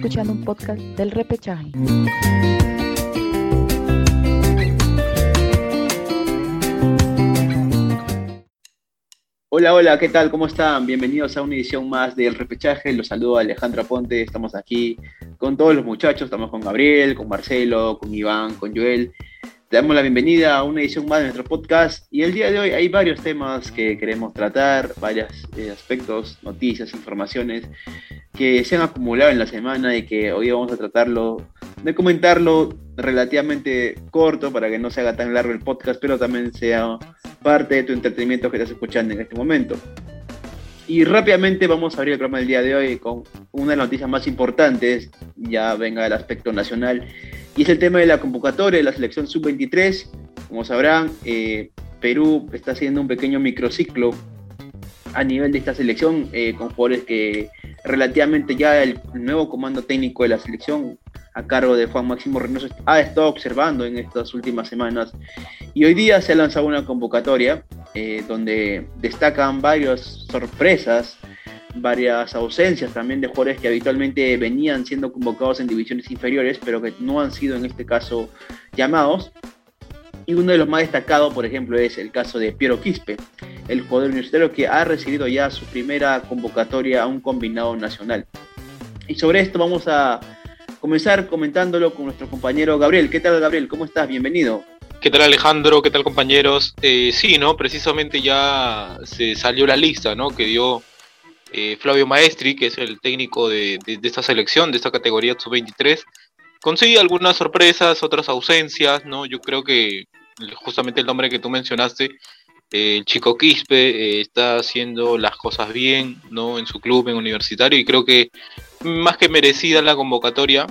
escuchando un podcast del repechaje. Hola, hola, ¿qué tal? ¿Cómo están? Bienvenidos a una edición más del repechaje. Los saludo Alejandro Aponte. Estamos aquí con todos los muchachos. Estamos con Gabriel, con Marcelo, con Iván, con Joel. Te damos la bienvenida a una edición más de nuestro podcast y el día de hoy hay varios temas que queremos tratar, varios eh, aspectos, noticias, informaciones que se han acumulado en la semana y que hoy vamos a tratarlo, de comentarlo relativamente corto para que no se haga tan largo el podcast, pero también sea parte de tu entretenimiento que estás escuchando en este momento. Y rápidamente vamos a abrir el programa del día de hoy con una de las noticias más importantes, ya venga del aspecto nacional, y es el tema de la convocatoria de la selección sub-23. Como sabrán, eh, Perú está haciendo un pequeño microciclo a nivel de esta selección eh, con jugadores que relativamente ya el nuevo comando técnico de la selección a cargo de Juan Máximo Reynoso ha estado observando en estas últimas semanas y hoy día se ha lanzado una convocatoria eh, donde destacan varias sorpresas varias ausencias también de jugadores que habitualmente venían siendo convocados en divisiones inferiores, pero que no han sido en este caso llamados. Y uno de los más destacados, por ejemplo, es el caso de Piero Quispe, el jugador universitario que ha recibido ya su primera convocatoria a un combinado nacional. Y sobre esto vamos a comenzar comentándolo con nuestro compañero Gabriel. ¿Qué tal, Gabriel? ¿Cómo estás? Bienvenido. ¿Qué tal Alejandro? ¿Qué tal compañeros? Eh, sí, ¿no? Precisamente ya se salió la lista, ¿no? Que dio eh, Flavio Maestri, que es el técnico de, esta selección, de esta categoría sub-23, consigue algunas sorpresas, otras ausencias, ¿no? Yo creo que justamente el nombre que tú mencionaste, eh, el chico Quispe, eh, está haciendo las cosas bien, ¿no? En su club, en universitario, y creo que más que merecida la convocatoria,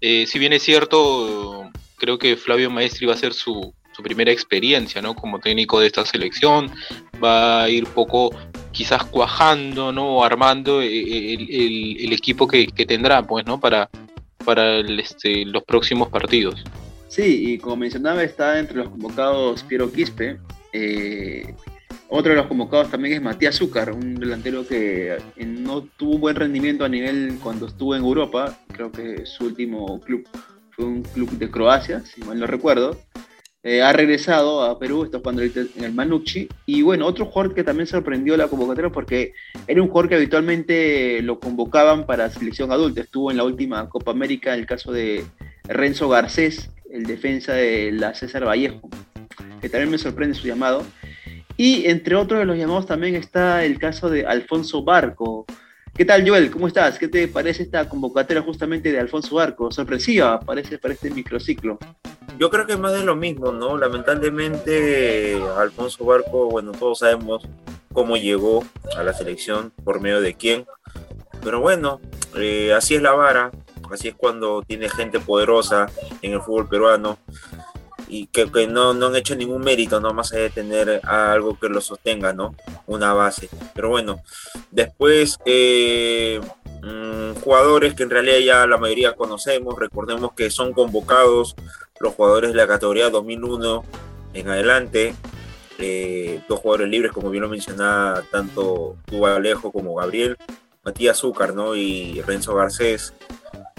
si bien es cierto, creo que Flavio Maestri va a ser su, su primera experiencia, ¿no? Como técnico de esta selección, va a ir poco quizás cuajando, ¿no? armando eh, eh, el, equipo que, tendrá, pues, ¿no? Para, para este, los próximos partidos. Sí, y como mencionaba, está entre los convocados Piero Quispe. Eh, otro de los convocados también es Matías Zúcar, un delantero que no tuvo un buen rendimiento a nivel cuando estuvo en Europa. Creo que su último club fue un club de Croacia, si mal no recuerdo. Eh, ha regresado a Perú, está jugando en el Manucci. Y bueno, otro jugador que también sorprendió la convocatoria porque era un jugador que habitualmente lo convocaban para selección adulta. Estuvo en la última Copa América, el caso de Renzo Garcés, el defensa de la César Vallejo, que también me sorprende su llamado. Y entre otros de los llamados también está el caso de Alfonso Barco. ¿Qué tal, Joel? ¿Cómo estás? ¿Qué te parece esta convocatoria justamente de Alfonso Barco? Sorpresiva, parece, para este microciclo. Yo creo que más de lo mismo, ¿no? Lamentablemente, Alfonso Barco, bueno, todos sabemos cómo llegó a la selección, por medio de quién. Pero bueno, eh, así es la vara, así es cuando tiene gente poderosa en el fútbol peruano y que, no, no, han hecho ningún mérito, ¿no? Más allá de tener algo que lo sostenga, ¿no? Una base. Pero bueno, después eh, mm, jugadores que en realidad ya la mayoría conocemos, recordemos que son convocados los jugadores de la categoría 2001 en adelante, eh, dos jugadores libres, como bien lo mencionaba tanto tú Alejo como Gabriel, Matías Zúcar ¿no? y Renzo Garcés.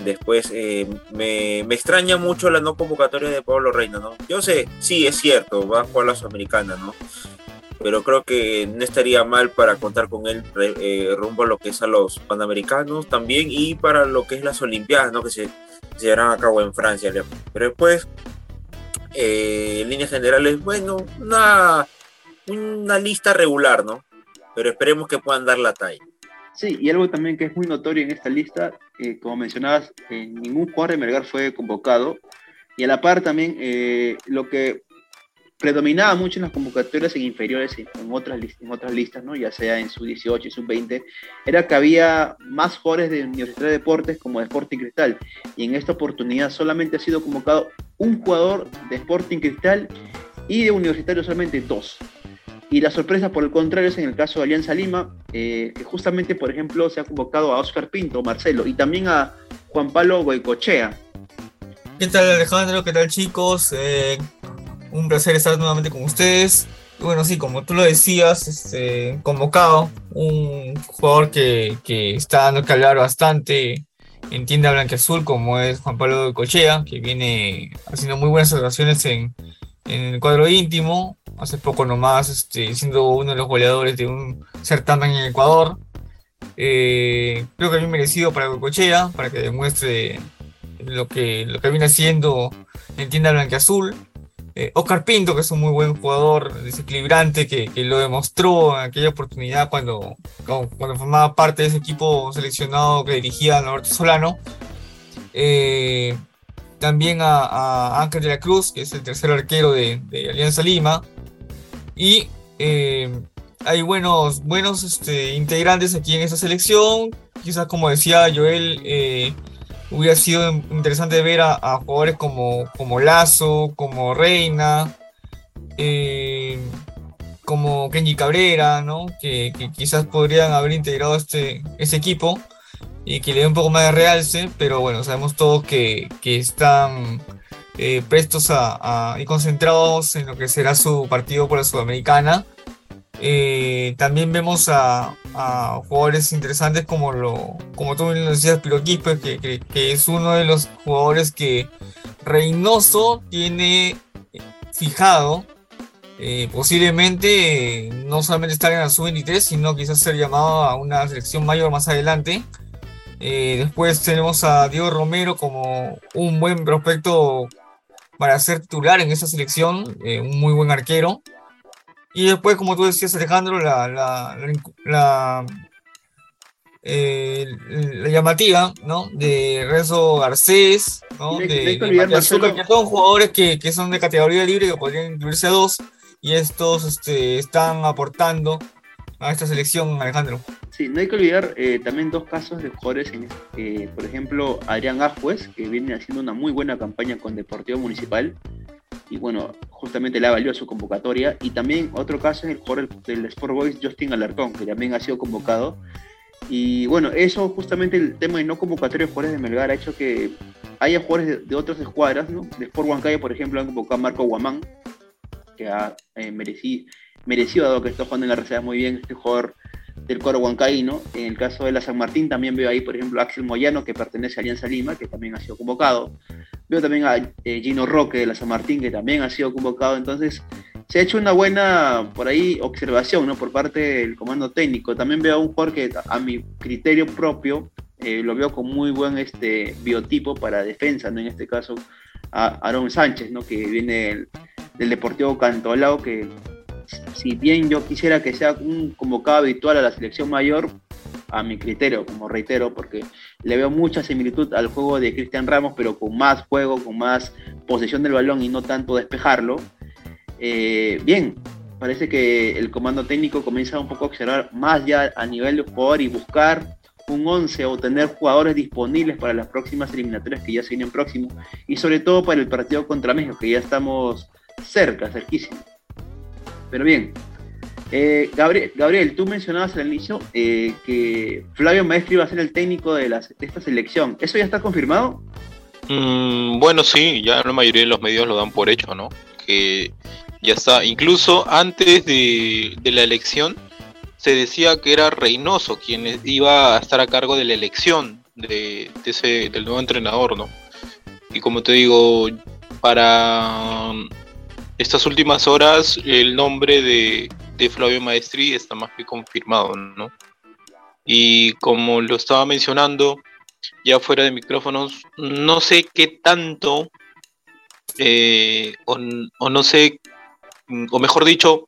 Después eh, me, extraña mucho la no convocatoria de Pablo Reina, ¿no? Yo sé, sí, es cierto, va a jugar la Sudamericana, ¿no? Pero creo que no estaría mal para contar con él eh, rumbo a lo que es a los Panamericanos también y para lo que es las Olimpiadas, ¿no? Que se, se llevarán a cabo en Francia. Pero después, eh, en líneas generales, bueno, una, una lista regular, ¿no? Pero esperemos que puedan dar la talla. Sí, y algo también que es muy notorio en esta lista, eh, como mencionabas, eh, ningún jugador de Melgar fue convocado. Y a la par también, lo que predominaba mucho en las convocatorias en inferiores en otras, en otras listas, ¿no? ya sea en su 18 y sub 20, era que había más jugadores de Universidad de Deportes como de Sporting Cristal. Y en esta oportunidad solamente ha sido convocado un jugador de Sporting Cristal y de Universitario solamente dos. Y la sorpresa, por el contrario, es en el caso de Alianza Lima, eh, que justamente, por ejemplo, se ha convocado a Oscar Pinto, Marcelo, y también a Juan Pablo Goicochea. ¿Qué tal Alejandro? ¿Qué tal chicos? Eh, un placer estar nuevamente con ustedes. Bueno, sí, como tú lo decías, este, convocado, un jugador que, que está dando que hablar bastante en tienda blanqueazul, como es Juan Pablo de Cochea, que viene haciendo muy buenas actuaciones en, en el cuadro íntimo. Hace poco nomás, este, siendo uno de los goleadores de un certamen en Ecuador. Eh, creo que bien merecido para Cochea, para que demuestre lo que, lo que viene haciendo en tienda blanqueazul. Eh, Oscar Pinto, que es un muy buen jugador desequilibrante, que, que lo demostró en aquella oportunidad cuando, cuando, formaba parte de ese equipo seleccionado que dirigía Norberto Solano. Eh, también a, Ángel de la Cruz, que es el tercer arquero de, de Alianza Lima. Y eh, hay buenos, buenos este, integrantes aquí en esta selección. Quizás, como decía Joel, eh, hubiera sido interesante ver a, jugadores como, como Lazo, como Reina, eh, como Kenji Cabrera, ¿no? Que, quizás podrían haber integrado este, este equipo y que le dé un poco más de realce, pero bueno, sabemos todos que, están eh, prestos a, y concentrados en lo que será su partido por la Sudamericana. Eh, también vemos a, jugadores interesantes como lo como tú lo decías Piroquispe que, que, es uno de los jugadores que Reynoso tiene fijado eh, posiblemente no solamente estar en la sub-23 sino quizás ser llamado a una selección mayor más adelante eh, después tenemos a Diego Romero como un buen prospecto para ser titular en esa selección un muy buen arquero y después, como tú decías, Alejandro, la, la, la, eh, llamativa, ¿no? De Renzo Garcés, ¿no? De, que son jugadores que, que, son de categoría libre que podrían incluirse a dos y estos este, están aportando a esta selección, Alejandro. Sí, no hay que olvidar eh, también dos casos de jugadores, en, eh, por ejemplo, Adrián Ajuez, que viene haciendo una muy buena campaña con Deportivo Municipal, y bueno, justamente le ha valido su convocatoria. Y también otro caso es el jugador del Sport Boys, Justin Alarcón, que también ha sido convocado. Y bueno, eso justamente el tema de no convocatoria de jugadores de Melgar ha hecho que haya jugadores de, otras escuadras, ¿no? De Sport Huancayo, por ejemplo, han convocado a Marco Guamán, que ha eh, merecido, merecido, dado que está jugando en la reserva muy bien, este jugador del cuadro huancaíno. En el caso de la San Martín también veo ahí, por ejemplo, Axel Moyano, que pertenece a Alianza Lima, que también ha sido convocado. Veo también a eh, Gino Roque de la San Martín, que también ha sido convocado. Entonces, se ha hecho una buena, por ahí, observación ¿no? por parte del comando técnico. También veo a un jugador que, a mi criterio propio, eh, lo veo con muy buen este, biotipo para defensa, ¿no? en este caso, a Aaron Sánchez, ¿no? que viene del, del Deportivo Cantolao, que si bien yo quisiera que sea un convocado habitual a la selección mayor, a mi criterio, como reitero, porque le veo mucha similitud al juego de Cristian Ramos, pero con más juego, con más posesión del balón y no tanto despejarlo. Eh, bien, parece que el comando técnico comienza un poco a observar más ya a nivel de jugador y buscar un 11 o tener jugadores disponibles para las próximas eliminatorias que ya se vienen próximos y sobre todo para el partido contra México, que ya estamos cerca, cerquísimo. Pero bien, eh, Gabriel, Gabriel, tú mencionabas al inicio eh, que Flavio Maestri iba a ser el técnico de, esta selección. ¿Eso ya está confirmado? Mm, bueno, sí, ya la mayoría de los medios lo dan por hecho, ¿no? Que ya está. Incluso antes de, la elección se decía que era Reynoso quien iba a estar a cargo de la elección de, ese, del nuevo entrenador, ¿no? Y como te digo, para estas últimas horas el nombre de, Flavio Maestri está más que confirmado, ¿no? Y como lo estaba mencionando, ya fuera de micrófonos, no sé qué tanto, eh, o, no sé, o mejor dicho,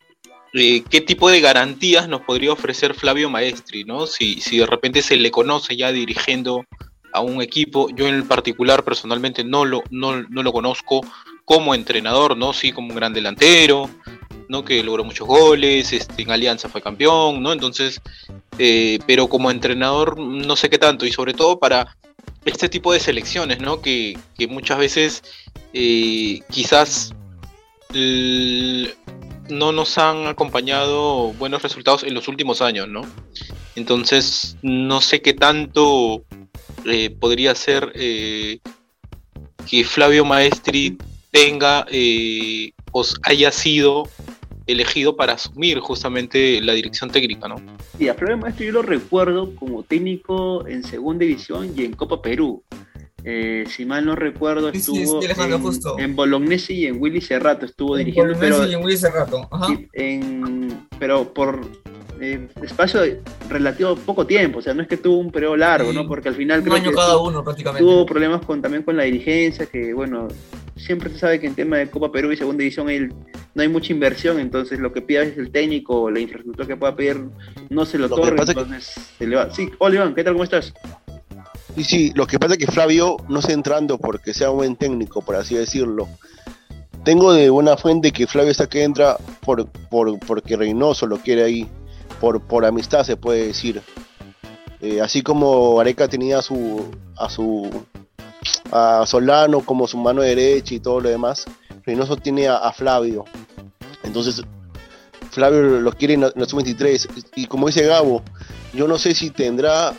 eh, qué tipo de garantías nos podría ofrecer Flavio Maestri, ¿no? Si, si de repente se le conoce ya dirigiendo a un equipo, yo en particular personalmente no lo, no, no lo conozco, como entrenador, ¿no? Sí, como un gran delantero, ¿no? Que logró muchos goles, este, en Alianza fue campeón, ¿no? Entonces, eh, pero como entrenador no sé qué tanto, y sobre todo para este tipo de selecciones, ¿no? Que, muchas veces eh, quizás no nos han acompañado buenos resultados en los últimos años, ¿no? Entonces, no sé qué tanto eh, podría ser que Flavio Maestri tenga eh, o haya sido elegido para asumir justamente la dirección técnica, ¿no? Sí, a Flavio Maestri yo lo recuerdo como técnico en Segunda División y en Copa Perú. Eh, si mal no recuerdo, Sí, estuvo sí, en, justo. en Bolognesi y en Willy Cerrato estuvo dirigiendo, Por pero, y en Willy Cerrato. Ajá. en- pero por eh, espacio de relativo poco tiempo, o sea, no es que tuvo un periodo largo, Sí. ¿no? Porque al final Un creo año que cada tuvo- uno prácticamente. tuvo problemas con, también con la dirigencia, que bueno, siempre se sabe que en tema de Copa Perú y Segunda División hay- no hay mucha inversión, entonces lo que pide a veces el técnico o la infraestructura que pueda pedir no se lo, Lo es que- entonces se le va. Sí, hola Iván, ¿qué tal? ¿Cómo estás? Sí, sí, lo que pasa es que Flavio no está entrando porque sea un buen técnico, por así decirlo. Tengo de buena fuente que Flavio está que entra por, por, porque Reynoso lo quiere ahí, por, por amistad se puede decir. Eh, así como Areca tenía a su, a su a Solano como su mano derecha y todo lo demás, Reynoso tiene a, Flavio. Entonces, Flavio lo quiere en la, en la sub-23. Y como dice Gabo, yo no sé si tendrá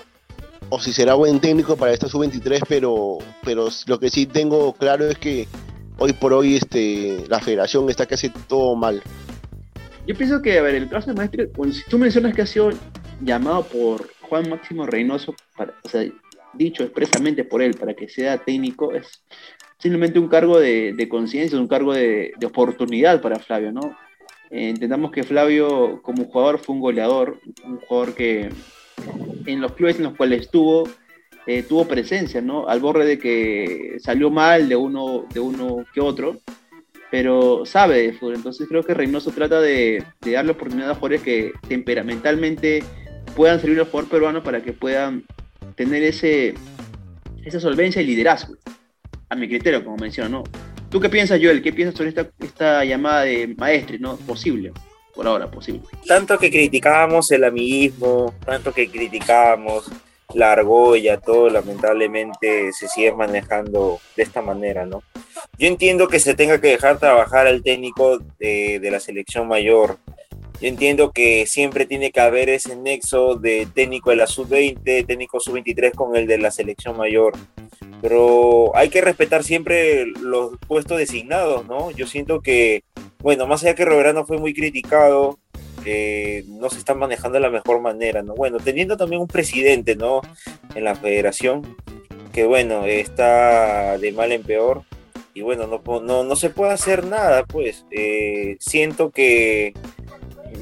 o si será buen técnico para esta sub-23, pero, pero lo que sí tengo claro es que hoy por hoy este, la federación está casi todo mal. Yo pienso que, a ver, el caso de Maestri, bueno, si tú mencionas que ha sido llamado por Juan Máximo Reynoso, para, o sea, dicho expresamente por él para que sea técnico, es simplemente un cargo de, de conciencia, un cargo de, de oportunidad para Flavio, ¿no? Eh, entendamos que Flavio como jugador fue un goleador, un jugador que en los clubes en los cuales estuvo, eh, tuvo presencia, ¿no? Al borde de que salió mal de uno, de uno que otro, pero sabe de fútbol. Entonces creo que Reynoso trata de, darle oportunidad a jugadores que temperamentalmente puedan servir al jugador peruano para que puedan tener ese, esa solvencia y liderazgo. A mi criterio, como menciono, ¿no? ¿Tú qué piensas, Joel? ¿Qué piensas sobre esta, esta llamada de maestri, no? Posible, por ahora, posible. tanto que criticábamos el amiguismo, tanto que criticábamos la argolla, todo lamentablemente se sigue manejando de esta manera, ¿no? Yo entiendo que se tenga que dejar trabajar al técnico de, de la selección mayor. Yo entiendo que siempre tiene que haber ese nexo de técnico de la sub-20, técnico sub-23 con el de la selección mayor. Pero hay que respetar siempre los puestos designados, ¿no? Yo siento que, bueno, más allá que Roberano fue muy criticado, eh, no se están manejando de la mejor manera, ¿no? Bueno, teniendo también un presidente, ¿no? En la federación, que bueno, está de mal en peor, y bueno, no, no, no se puede hacer nada, pues. Eh, siento que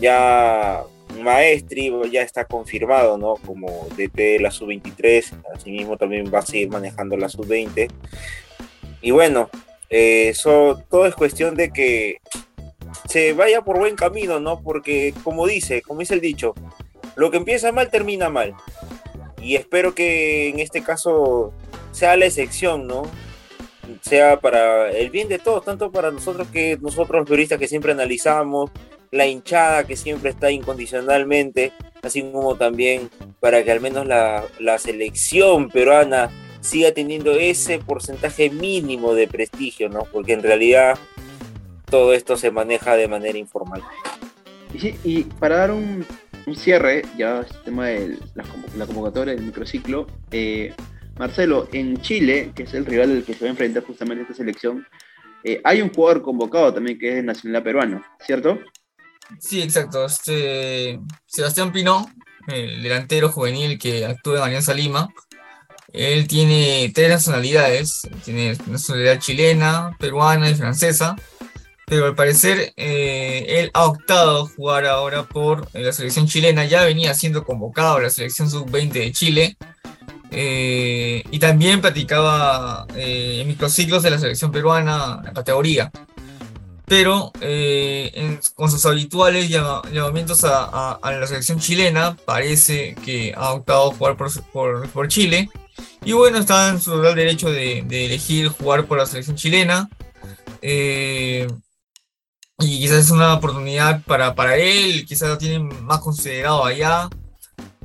ya Maestri ya está confirmado, ¿no? Como DT de la sub-23, asimismo también va a seguir manejando la sub-20. Y bueno, eh, eso, todo es cuestión de que se vaya por buen camino, ¿no? Porque como dice, como dice el dicho, lo que empieza mal termina mal. Y espero que en este caso sea la excepción, ¿no? Sea para el bien de todos, tanto para nosotros que nosotros los periodistas que siempre analizamos, la hinchada que siempre está incondicionalmente, así como también para que al menos la, la selección peruana siga teniendo ese porcentaje mínimo de prestigio, ¿no? Porque en realidad todo esto se maneja de manera informal. Y, sí, y para dar un, un cierre, ya este tema de la, convo- la convocatoria del microciclo, eh, Marcelo, en Chile, que es el rival al que se va a enfrentar justamente esta selección, eh, hay un jugador convocado también que es de nacionalidad peruana, ¿cierto? Sí, exacto. Este, Sebastián Pino, el delantero juvenil que actúa en Alianza Lima, él tiene tres nacionalidades. Tiene nacionalidad chilena, peruana y francesa. Pero al parecer eh, él ha optado jugar ahora por eh, la selección chilena. Ya venía siendo convocado a la selección sub-20 de Chile. eh, y también practicaba eh, en microciclos de la selección peruana, la categoría pero con sus habituales llama- llamamientos a, la selección chilena, parece que ha optado jugar por Chile. Y bueno, está en su total derecho de, de elegir jugar por la selección chilena. Eh, y quizás es una oportunidad para, para él, quizás lo tienen más considerado allá.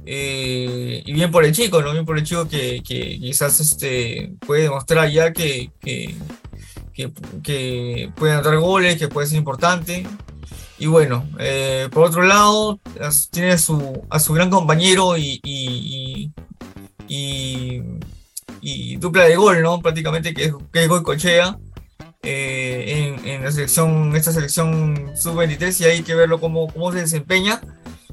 Eh, y bien por el chico, ¿no? Bien por el chico que, que quizás este, puede demostrar ya que, que, que, que puede anotar goles, que puede ser importante. Y bueno, eh, por otro lado, tiene a su, a su gran compañero y, y, y, dupla de gol, ¿no? Prácticamente que es, que es eh, en, en la selección, esta selección sub-23 y hay que verlo cómo, cómo se desempeña.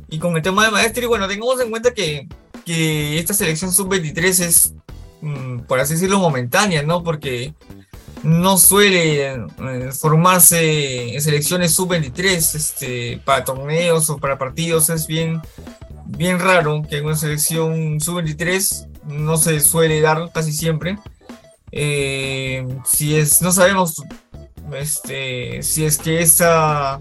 Y con el tema de Maestri, bueno, tengamos en cuenta que, que esta selección sub-23 es, mm, por así decirlo, momentánea, ¿no? Porque no suele eh, formarse en selecciones sub-23 este, para torneos o para partidos. Es bien, bien raro que en una selección sub-23 no se suele dar casi siempre. Eh, si es, no sabemos este, si es que esa,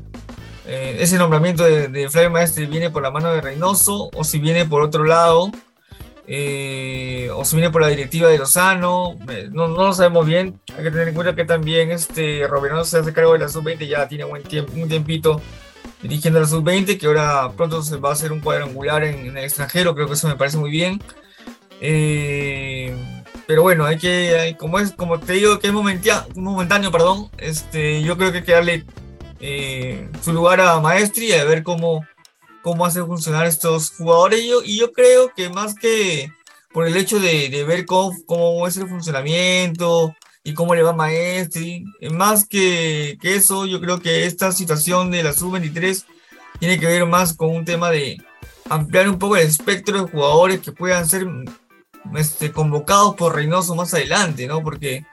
eh, ese nombramiento de, de, Flavio Maestre viene por la mano de Reynoso o si viene por otro lado, eh, o si viene por la directiva de Lozano, no, no, lo sabemos bien. Hay que tener en cuenta que también este Roberto se hace cargo de la sub-20, ya tiene buen tiempo, un tiempito dirigiendo la sub-20, que ahora pronto se va a hacer un cuadrangular en, en, el extranjero, creo que eso me parece muy bien. Pero bueno, hay que, como es, como te digo que es momentáneo, perdón, este, yo creo que hay que darle eh, su lugar a Maestri y a ver cómo, cómo hace funcionar estos jugadores. Y yo, y yo creo que más que por el hecho de, ver cómo, cómo, es el funcionamiento y cómo le va Maestri, más que, que eso, yo creo que esta situación de la sub-23 tiene que ver más con un tema de ampliar un poco el espectro de jugadores que puedan ser este, convocados por Reynoso más adelante, ¿no? Porque,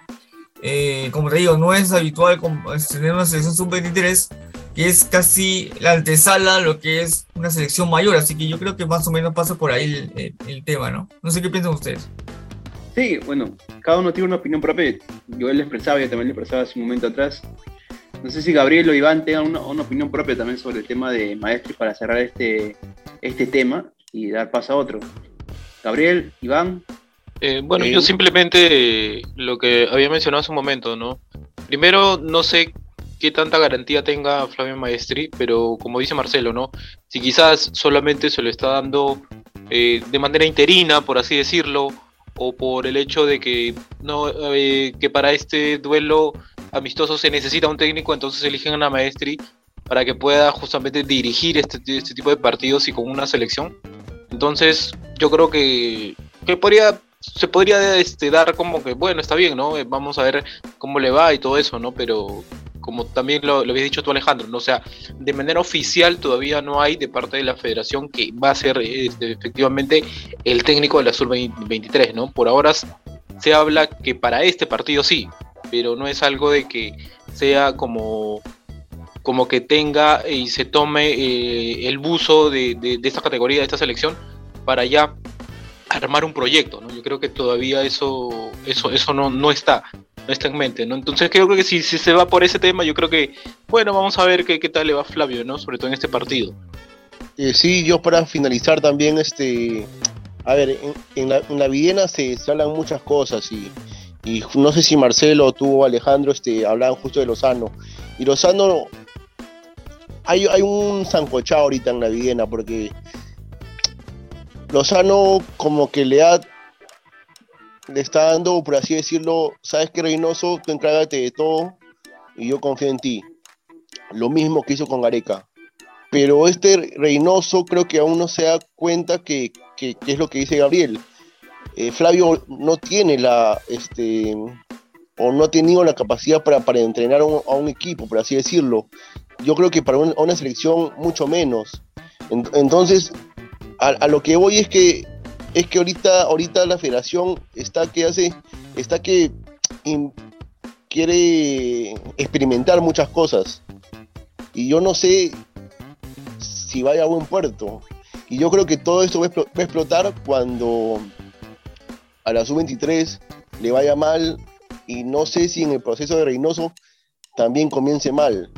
eh, como te digo, no es habitual tener una selección sub-23 que es casi la antesala lo que es una selección mayor, así que yo creo que más o menos pasa por ahí el, tema, ¿no? No sé qué piensan ustedes. Sí, bueno, cada uno tiene una opinión propia. Yo él expresaba, yo también le expresaba hace un momento atrás. No sé si Gabriel o Iván tengan una, opinión propia también sobre el tema de Maestri para cerrar este, este tema y dar paso a otro. Gabriel, Iván. Eh, bueno, eh, yo simplemente eh, lo que había mencionado hace un momento, ¿no? Primero, no sé qué tanta garantía tenga Flavio Maestri, pero como dice Marcelo, ¿no? Si quizás solamente se lo está dando eh, de manera interina, por así decirlo, o por el hecho de que no eh, que para este duelo amistoso se necesita un técnico, entonces eligen a Maestri para que pueda justamente dirigir este, este tipo de partidos y con una selección. Entonces, yo creo que, que podría, se podría este, dar como que, bueno, está bien, ¿no? Vamos a ver cómo le va y todo eso, ¿no? Pero como también lo, habías dicho tú, Alejandro, ¿no? Sea, de manera oficial todavía no hay de parte de la federación que va a ser este, efectivamente el técnico de la Sur 23, ¿no? Por ahora se habla que para este partido sí, pero no es algo de que sea como como que tenga y se tome eh, el buzo de, de, esta categoría, de esta selección, para ya armar un proyecto, ¿no? Yo creo que todavía eso, eso, eso no, no está, no está en mente, ¿no? Entonces creo que si, se va por ese tema, yo creo que, bueno, vamos a ver qué, tal le va Flavio, ¿no? Sobre todo en este partido. Eh, sí, yo para finalizar también, este, a ver, en, la, en la Villena se, se hablan muchas cosas y, y no sé si Marcelo, tú Alejandro, este, hablaban justo de Lozano. Y Lozano hay, hay un zancochado ahorita en la Viena porque Lozano como que le ha le está dando, por así decirlo, sabes que Reynoso, tú encárgate de todo y yo confío en ti. Lo mismo que hizo con Gareca. Pero este Reynoso creo que aún no se da cuenta que, que, es lo que dice Gabriel. Eh, Flavio no tiene la, este, o no ha tenido la capacidad para, para entrenar a un, equipo, por así decirlo yo creo que para una selección mucho menos. Entonces, a, lo que voy es que es que ahorita, ahorita la federación está que hace, está que quiere experimentar muchas cosas. Y yo no sé si vaya a buen puerto. Y yo creo que todo esto va a explotar cuando a la sub-23 le vaya mal. Y no sé si en el proceso de Reynoso también comience mal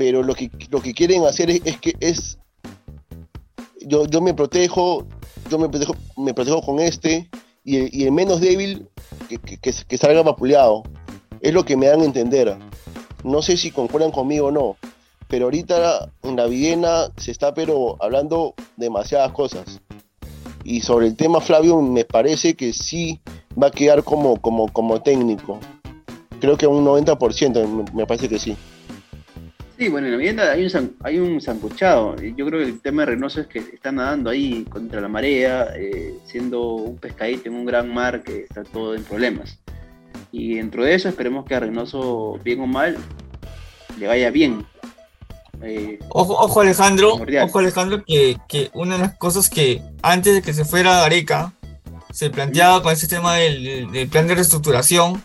pero lo que, lo que quieren hacer es que es, yo, yo me protejo, yo me protejo, me protejo con este, y, el menos débil que, que, que, salga vapuleado. Es lo que me dan a entender. No sé si concuerdan conmigo o no, pero ahorita en la Viena se está pero hablando demasiadas cosas. Y sobre el tema Flavio me parece que sí va a quedar como, como, como técnico. Creo que un 90%, me parece que sí. Sí, bueno, en la vivienda hay un, hay un sancochado. Yo creo que el tema de Reynoso es que está nadando ahí contra la marea, eh, siendo un pescadito en un gran mar que está todo en problemas. Y dentro de eso esperemos que a Reynoso, bien o mal, le vaya bien. Eh, Ojo, ojo Alejandro, Primordial. ojo Alejandro, que, que una de las cosas que antes de que se fuera Gareca, se planteaba con ese tema del- del plan de reestructuración,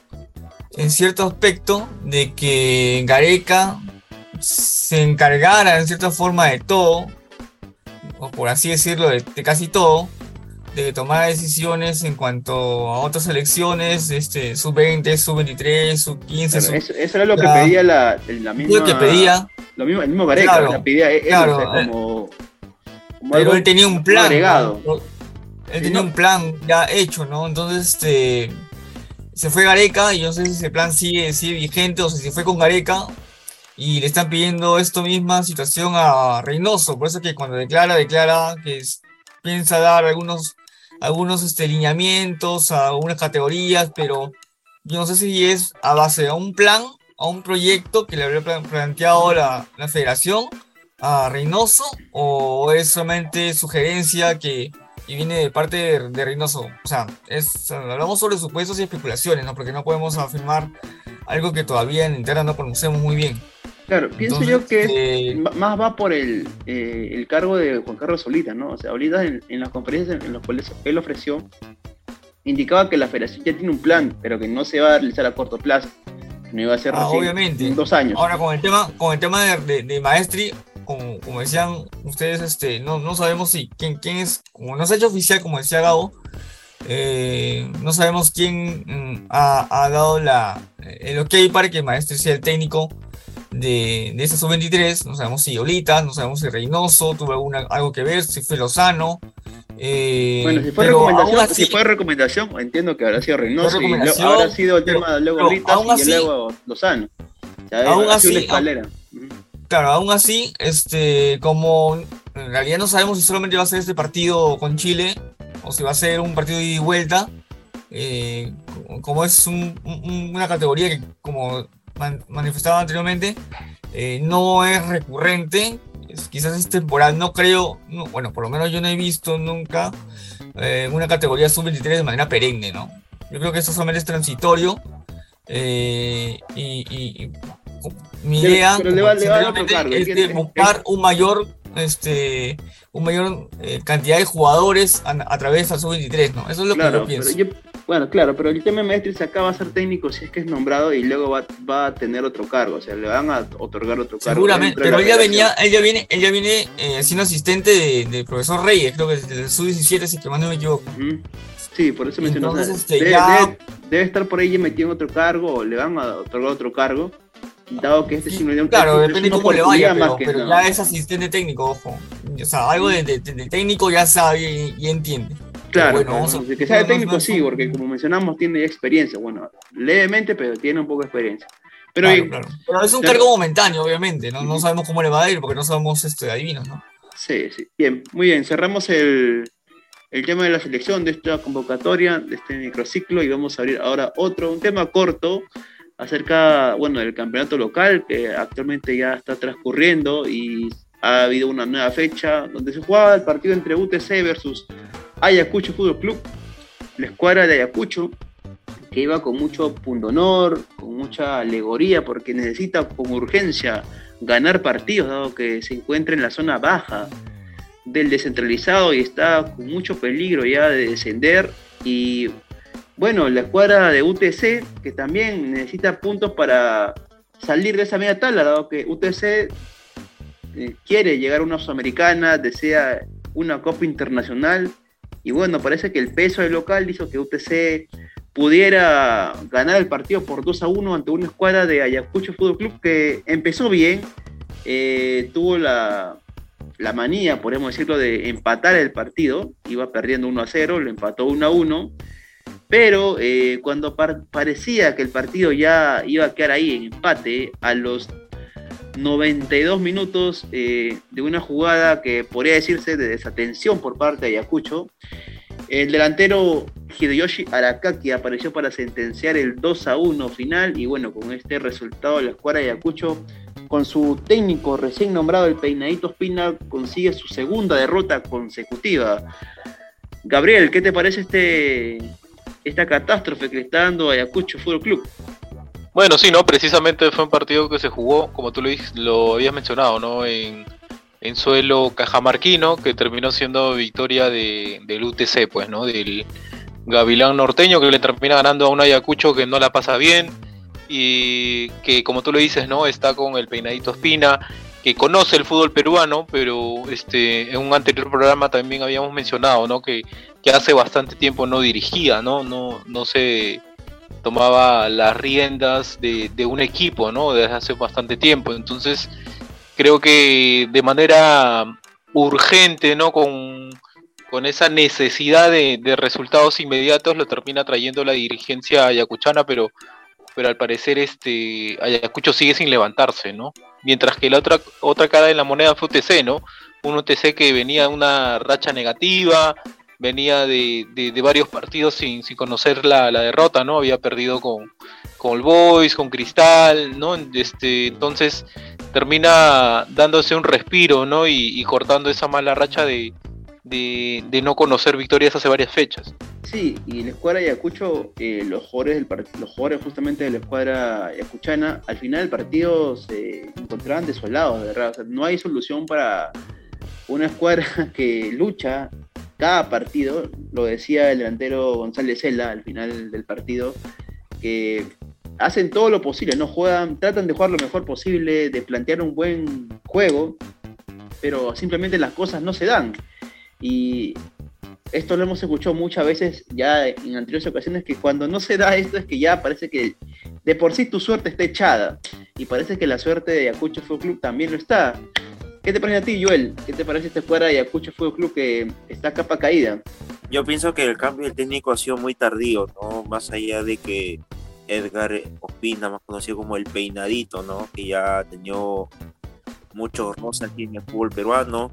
en cierto aspecto, de que Gareca se encargara en cierta forma de todo, o por así decirlo, de, de casi todo, de tomar decisiones en cuanto a otras elecciones, este, sub-20, sub-23, sub-15, claro, sub eso, eso era lo que pedía la, la misma. lo que pedía, Lo mismo, el mismo Gareca, Claro, o sea, pedía eso, claro, o sea, eh, como, como pero algo él tenía un plan. agregado. ¿no? Él Sí, tenía no. un plan ya hecho, ¿no? Entonces, este, se fue Gareca y yo no sé si ese plan sigue, sigue vigente o si se fue con Gareca y le están pidiendo esta misma situación a Reynoso. Por eso que cuando declara, declara que piensa dar algunos, algunos este, lineamientos a algunas categorías, pero yo no sé si es a base de un plan, a un proyecto que le habría plan- planteado la, la federación a Reynoso o es solamente sugerencia que, que viene de parte de, de Reynoso. O sea, es, hablamos sobre supuestos y especulaciones, ¿no? Porque no podemos afirmar algo que todavía en interna no conocemos muy bien. Claro, pienso Entonces, yo que eh, más va por el, eh, el cargo de Juan Carlos Solita, ¿no? O sea, ahorita en, en las conferencias en, las cuales él ofreció, indicaba que la federación ya tiene un plan, pero que no se va a realizar a corto plazo. No iba a ser Ah, obviamente. en dos años. Ahora con el tema, con el tema de, de- de Maestri, como, como decían ustedes, este, no, no sabemos si quién, quién es, como no se ha hecho oficial, como decía Gabo, eh, no sabemos quién mm, ha, ha dado la, el ok para que Maestri sea el técnico de, de esta sub-23. No sabemos si Olita, no sabemos si Reynoso tuvo alguna, algo que ver, si fue Lozano. eh, Bueno, si fue, recomendación, así- si fue recomendación, entiendo que habrá sido Reynoso y recomendación, habrá sido el pero- tema de luego pero Litas aún y así- luego Lozano. O sea, Aún así. Claro, aún así, este, como en realidad no sabemos si solamente va a ser este partido con Chile o si va a ser un partido de ida y vuelta, eh, como- como es un- un- una categoría que, como man- manifestaba anteriormente, eh, no es recurrente, es- quizás es temporal, no creo, no, bueno, por lo menos yo no he visto nunca eh, una categoría sub-23 de manera perenne, ¿no? Yo creo que eso solamente es transitorio eh, y, y- y mi idea pero le como va- le va a dar otro anteriormente, cargo, es de buscar un mayor este un mayor eh, cantidad de jugadores a, a través del sub-23, ¿no? Eso es lo que yo pienso. yo, bueno, claro, pero el tema de Maestri se acaba de ser técnico si es que es nombrado y luego va, va a tener otro cargo, o sea, le van a otorgar otro cargo. Seguramente, de pero él ya venía, él ya viene, él ya viene eh, siendo asistente de- del profesor Reyes, creo que desde el sub-17, si que más no me equivoco. Sí, por eso mencionó. Entonces, este, debe, ya- debe- debe estar por ahí ya metido en otro cargo o le van a otorgar otro cargo, dado que este simplemente Claro, es depende cómo le vaya, pero, ya es asistente técnico, ojo. O sea, algo de, de- de técnico ya sabe y, y entiende. Claro, bueno, claro, a- que sea de técnico sí, porque como mencionamos tiene experiencia, bueno, levemente, pero tiene un poco de experiencia. Pero Claro, bien, claro. Pero es un cargo momentáneo, obviamente, ¿no? No sabemos cómo le va a ir porque no somos este, adivinos, ¿no? Sí, sí. Bien, muy bien. Cerramos el, el tema de la selección de esta convocatoria, de este microciclo, y vamos a abrir ahora otro, un tema corto acerca, bueno, del campeonato local que actualmente ya está transcurriendo y ha habido una nueva fecha donde se jugaba el partido entre UTC versus Ayacucho Fútbol Club, la escuadra de Ayacucho, que iba con mucho pundonor, con mucha alegoría, porque necesita con urgencia ganar partidos, dado que se encuentra en la zona baja del descentralizado y está con mucho peligro ya de descender. Y bueno, la escuadra de UTC, que también necesita puntos para salir de esa media tabla, dado que UTC eh, quiere llegar a una Sudamericana, desea una Copa Internacional. Y bueno, parece que el peso del local hizo que UTC pudiera ganar el partido por 2 a 1 ante una escuadra de Ayacucho Fútbol Club que empezó bien, eh, tuvo la, la manía, podemos decirlo, de empatar el partido, iba perdiendo 1 a 0, lo empató 1 a 1, pero eh, cuando par- parecía que el partido ya iba a quedar ahí en empate, a los 92 minutos eh, de una jugada que podría decirse de desatención por parte de Ayacucho, el delantero Hideyoshi Arakaki apareció para sentenciar el 2 a 1 final y bueno, con este resultado la escuadra de Ayacucho con su técnico recién nombrado el Peinadito Espina consigue su segunda derrota consecutiva. Gabriel, ¿qué te parece este esta catástrofe que le está dando Ayacucho Fútbol Club. Bueno, sí, no, precisamente fue un partido que se jugó, como tú lo, lo habías mencionado, ¿no? En, en suelo cajamarquino, que terminó siendo victoria de, del UTC, pues, ¿no? Del Gavilán norteño, que le termina ganando a un Ayacucho que no la pasa bien, y que, como tú lo dices, ¿no? Está con el peinadito Espina, que conoce el fútbol peruano, pero este, en un anterior programa también habíamos mencionado, ¿no? Que, que hace bastante tiempo no dirigía, ¿no? No, no se tomaba las riendas de, un equipo, ¿no? Desde hace bastante tiempo. Entonces, creo que de manera urgente, ¿no? Con, esa necesidad de, resultados inmediatos lo termina trayendo la dirigencia ayacuchana, pero, pero al parecer este Ayacucho sigue sin levantarse, ¿no? Mientras que la otra, otra cara de la moneda fue UTC, ¿no? Un UTC que venía de una racha negativa, venía de, varios partidos sin, sin conocer la, la, derrota, ¿no? Había perdido con, con el Boys, con Cristal, ¿no? Este, entonces termina dándose un respiro, ¿no? Y, cortando esa mala racha de, de, no conocer victorias hace varias fechas. Sí, y la escuadra Ayacucho, eh, los, jugadores del los jugadores justamente de la escuadra ayacuchana, al final del partido se encontraban desolados, de verdad. no hay solución para una escuadra que lucha cada partido, lo decía el delantero González Cela al final del partido, que hacen todo lo posible, no juegan, tratan de jugar lo mejor posible, de plantear un buen juego, pero simplemente las cosas no se dan. Y esto lo hemos escuchado muchas veces ya en anteriores ocasiones, que cuando no se da esto es que ya parece que de por sí tu suerte está echada. Y parece que la suerte de Ayacucho Fútbol Club también lo está. ¿Qué te parece a ti, Joel? ¿Qué te parece este fuera de Ayacucho Fútbol Club que está capa caída? Yo pienso que el cambio de técnico ha sido muy tardío, ¿no? Más allá de que Edgar Ospina, más conocido como el Peinadito, ¿no? Que ya ha tenido muchos rosas aquí en el fútbol peruano.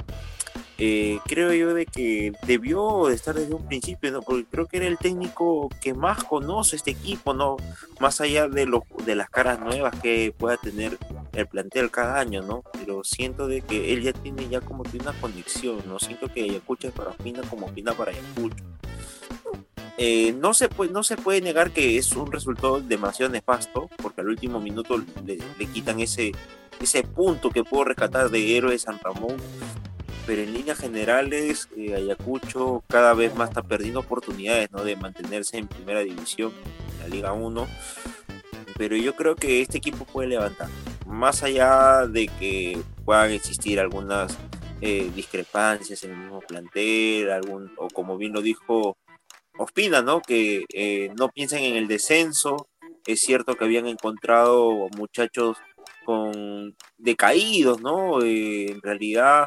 Eh, creo yo de que debió estar desde un principio, ¿no? Porque creo que era el técnico que más conoce este equipo, ¿no? Más allá de, los, de las caras nuevas que pueda tener el plantel cada año, ¿no? Pero siento de que él ya tiene ya como que una conexión, ¿no? Siento que Ayacucho es para Ospina como Ospina para Ayacucho. Eh, no, se puede, no se puede negar que es un resultado demasiado nefasto, porque al último minuto le, quitan ese, ese punto que puedo rescatar de héroe de San Ramón. Pero en líneas generales, eh, Ayacucho cada vez más está perdiendo oportunidades ¿no? de mantenerse en primera división, en la Liga 1. Pero yo creo que este equipo puede levantar. Más allá de que puedan existir algunas eh, discrepancias en el mismo plantel, algún, o como bien lo dijo Ospina, ¿no? Que eh, no piensen en el descenso. Es cierto que habían encontrado muchachos con decaídos, ¿no? En realidad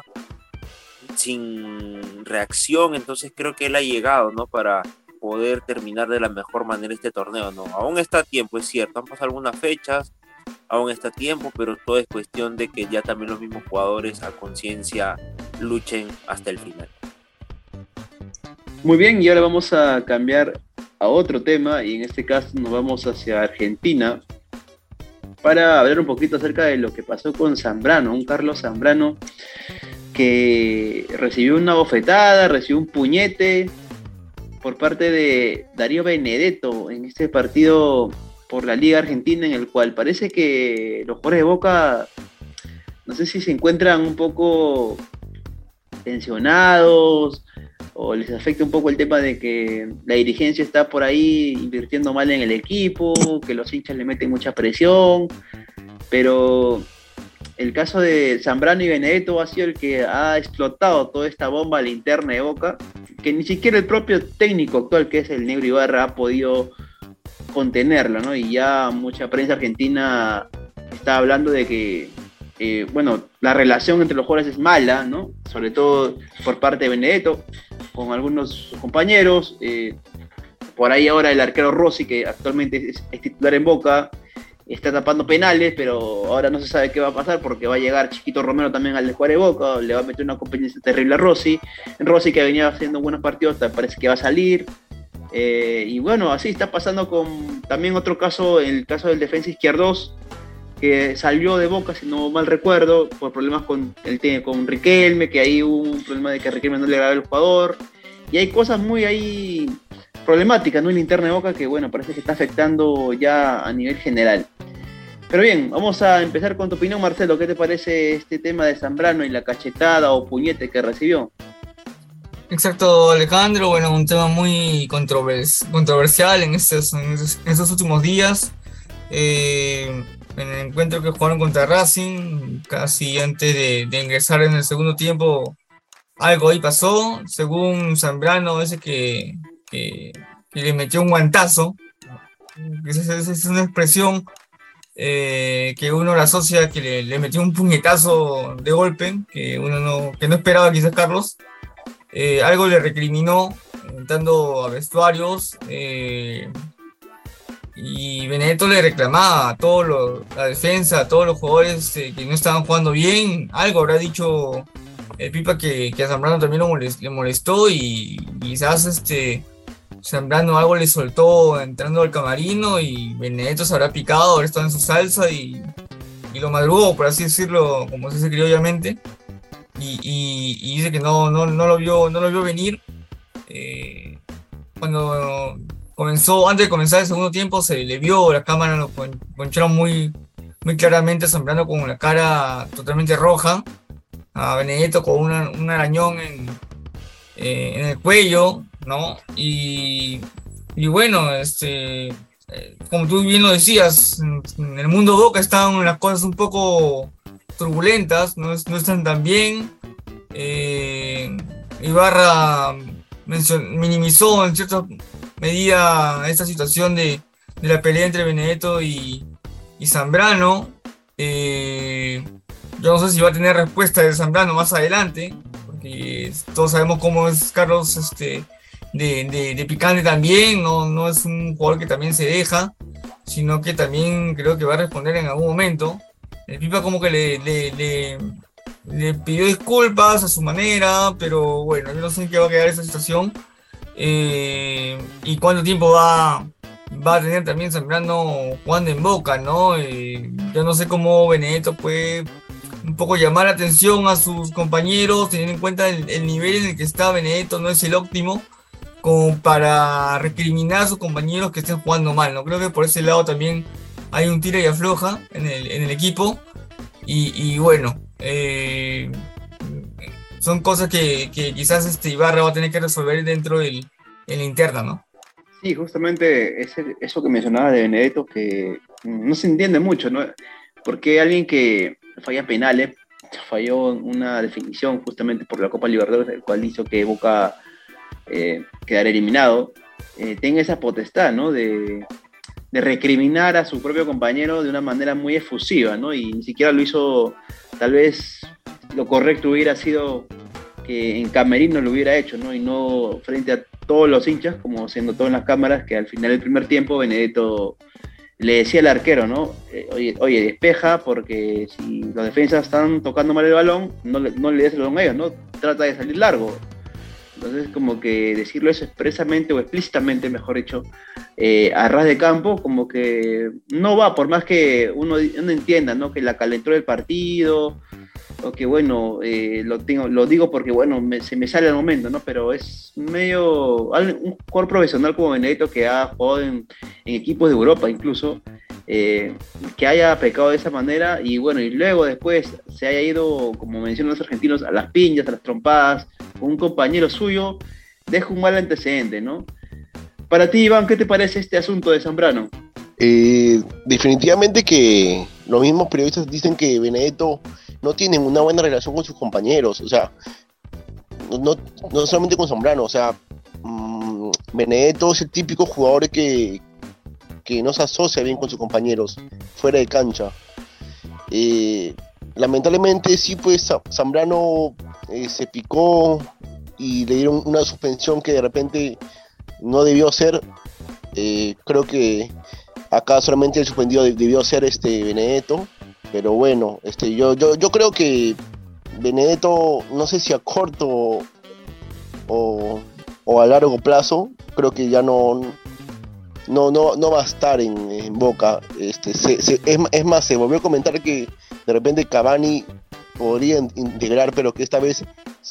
sin reacción, entonces creo que él ha llegado, ¿no? Para poder terminar de la mejor manera este torneo, ¿no? Aún está tiempo, es cierto, han pasado algunas fechas, aún está tiempo, pero todo es cuestión de que ya también los mismos jugadores a conciencia luchen hasta el final. Muy bien, y ahora vamos a cambiar a otro tema, y en este caso nos vamos hacia Argentina para hablar un poquito acerca de lo que pasó con Zambrano, un Carlos Zambrano que recibió una bofetada, recibió un puñete por parte de Darío Benedetto en este partido por la Liga Argentina en el cual parece que los jugadores de Boca, no sé si se encuentran un poco tensionados, o les afecta un poco el tema de que la dirigencia está por ahí invirtiendo mal en el equipo, que los hinchas le meten mucha presión, pero el caso de Zambrano y Benedetto ha sido el que ha explotado toda esta bomba linterna de Boca, que ni siquiera el propio técnico actual, que es el Negro Ibarra, ha podido contenerla, ¿no? Y ya mucha prensa argentina está hablando de que eh, bueno, la relación entre los jugadores es mala, ¿no? Sobre todo por parte de Benedetto, con algunos compañeros. Eh, por ahí ahora el arquero Rossi, que actualmente es, titular en Boca, está tapando penales, pero ahora no se sabe qué va a pasar porque va a llegar Chiquito Romero también al de Boca, le va a meter una competencia terrible a Rossi. Rossi que venía haciendo buenos partidos, parece que va a salir. Eh, y bueno, así está pasando con también otro caso, el caso del defensa izquierdos, que salió de Boca, si no mal recuerdo, por problemas con, el, con Riquelme, que ahí hubo un problema de que Riquelme no le agradaba el jugador. Y hay cosas muy ahí problemática, ¿no? En la interna de Boca que, bueno, parece que está afectando ya a nivel general. Pero bien, vamos a empezar con tu opinión, Marcelo. ¿Qué te parece este tema de Zambrano y la cachetada o puñete que recibió? Exacto, Alejandro. Bueno, un tema muy controvers controversial en estos, en estos, últimos días. Eh, en el encuentro que jugaron contra Racing, casi antes de, de, ingresar en el segundo tiempo, algo ahí pasó. Según Zambrano, ese que, que, que le metió un guantazo. Esa es, una expresión eh, que uno la asocia que le, metió un puñetazo de golpe, que uno no, que no esperaba quizás Carlos. Eh, algo le recriminó, entrando a vestuarios, eh, y Benedetto le reclamaba a toda la defensa, a todos los jugadores eh, que no estaban jugando bien. Algo habrá dicho el Pipa que, a Zambrano también lo le molestó y, y quizás este Zambrano algo le soltó entrando al camarino y Benedetto se habrá picado, ahora está en su salsa y, y, lo madrugó, por así decirlo, como se dice criollamente. Y, y, y, dice que no, no, no, lo, vio, no lo vio venir. Eh, cuando comenzó, antes de comenzar el segundo tiempo, se le vio la cámara, lo poncharon muy, muy claramente, Zambrano con la cara totalmente roja. A Benedetto con una, un arañón en, eh, en el cuello, ¿no? Y, y bueno, este, eh, como tú bien lo decías, en el mundo Boca están las cosas un poco turbulentas, no, no están tan bien. Eh, Ibarra minimizó en cierta medida esta situación de, de la pelea entre Benedetto y, y Zambrano. Eh, yo no sé si va a tener respuesta de Zambrano más adelante, porque todos sabemos cómo es Carlos este, de, de, picante también, no, no es un jugador que también se deja, sino que también creo que va a responder en algún momento. El Pipa como que le, le, le, pidió disculpas a su manera, pero bueno, yo no sé en qué va a quedar esa situación. Eh, y cuánto tiempo va, va a tener también Zambrano jugando en Boca, ¿no? Eh, yo no sé cómo Benedetto puede un poco llamar la atención a sus compañeros, teniendo en cuenta el nivel en el que está Benedetto, no es el óptimo como para recriminar a sus compañeros que estén jugando mal, ¿no? Creo que por ese lado también hay un tira y afloja en el, en el equipo. Y, bueno, eh, son cosas que, quizás este Ibarra va a tener que resolver dentro del, en la interna, ¿no? Sí, justamente eso que mencionaba de Benedetto, que no se entiende mucho, ¿no? Porque alguien que falla penales, falló una definición justamente por la Copa Libertadores, el cual hizo que Boca eh, quedar eliminado, eh, tenga esa potestad. De, recriminar a su propio compañero de una manera muy efusiva, ¿no? Y ni siquiera lo hizo, tal vez lo correcto hubiera sido que en Camerino lo hubiera hecho, ¿no? Y no frente a todos los hinchas, como se notó en las cámaras, que al final del primer tiempo Benedetto le decía al arquero, ¿no? Eh, oye, oye, despeja, porque si los defensas están tocando mal el balón, no le, no des el balón a ellos, ¿no? Trata de salir largo. Entonces, como que decirlo eso expresamente o explícitamente, mejor dicho, eh, a ras de campo, como que no va, por más que uno, uno entienda, ¿no? Que la calentura del partido, o que bueno, eh, lo, tengo, lo digo porque bueno, me, se me sale al momento, ¿no? Pero es medio, un jugador profesional como Benedetto que ha jugado en, en equipos de Europa incluso, eh, que haya pecado de esa manera y bueno, y luego después se haya ido, como mencionan los argentinos, a las piñas, a las trompadas, con un compañero suyo, deja un mal antecedente, ¿no? Para ti, Iván, ¿qué te parece este asunto de Zambrano? Eh, definitivamente que los mismos periodistas dicen que Benedetto no tiene una buena relación con sus compañeros, o sea, no, no solamente con Zambrano, o sea, mmm, Benedetto es el típico jugador que, que no se asocia bien con sus compañeros fuera de cancha. Eh, lamentablemente sí, pues Zambrano eh, se picó y le dieron una suspensión que de repente no debió ser. Eh, creo que acá solamente el suspendido debió ser este Benedetto, pero bueno, este yo, yo, yo creo que Benedetto, no sé si a corto o, o a largo plazo, creo que ya no, no, no, no va a estar en, en Boca. Este, se, se, es, es, más, se volvió a comentar que de repente Cavani podría integrar, pero que esta vez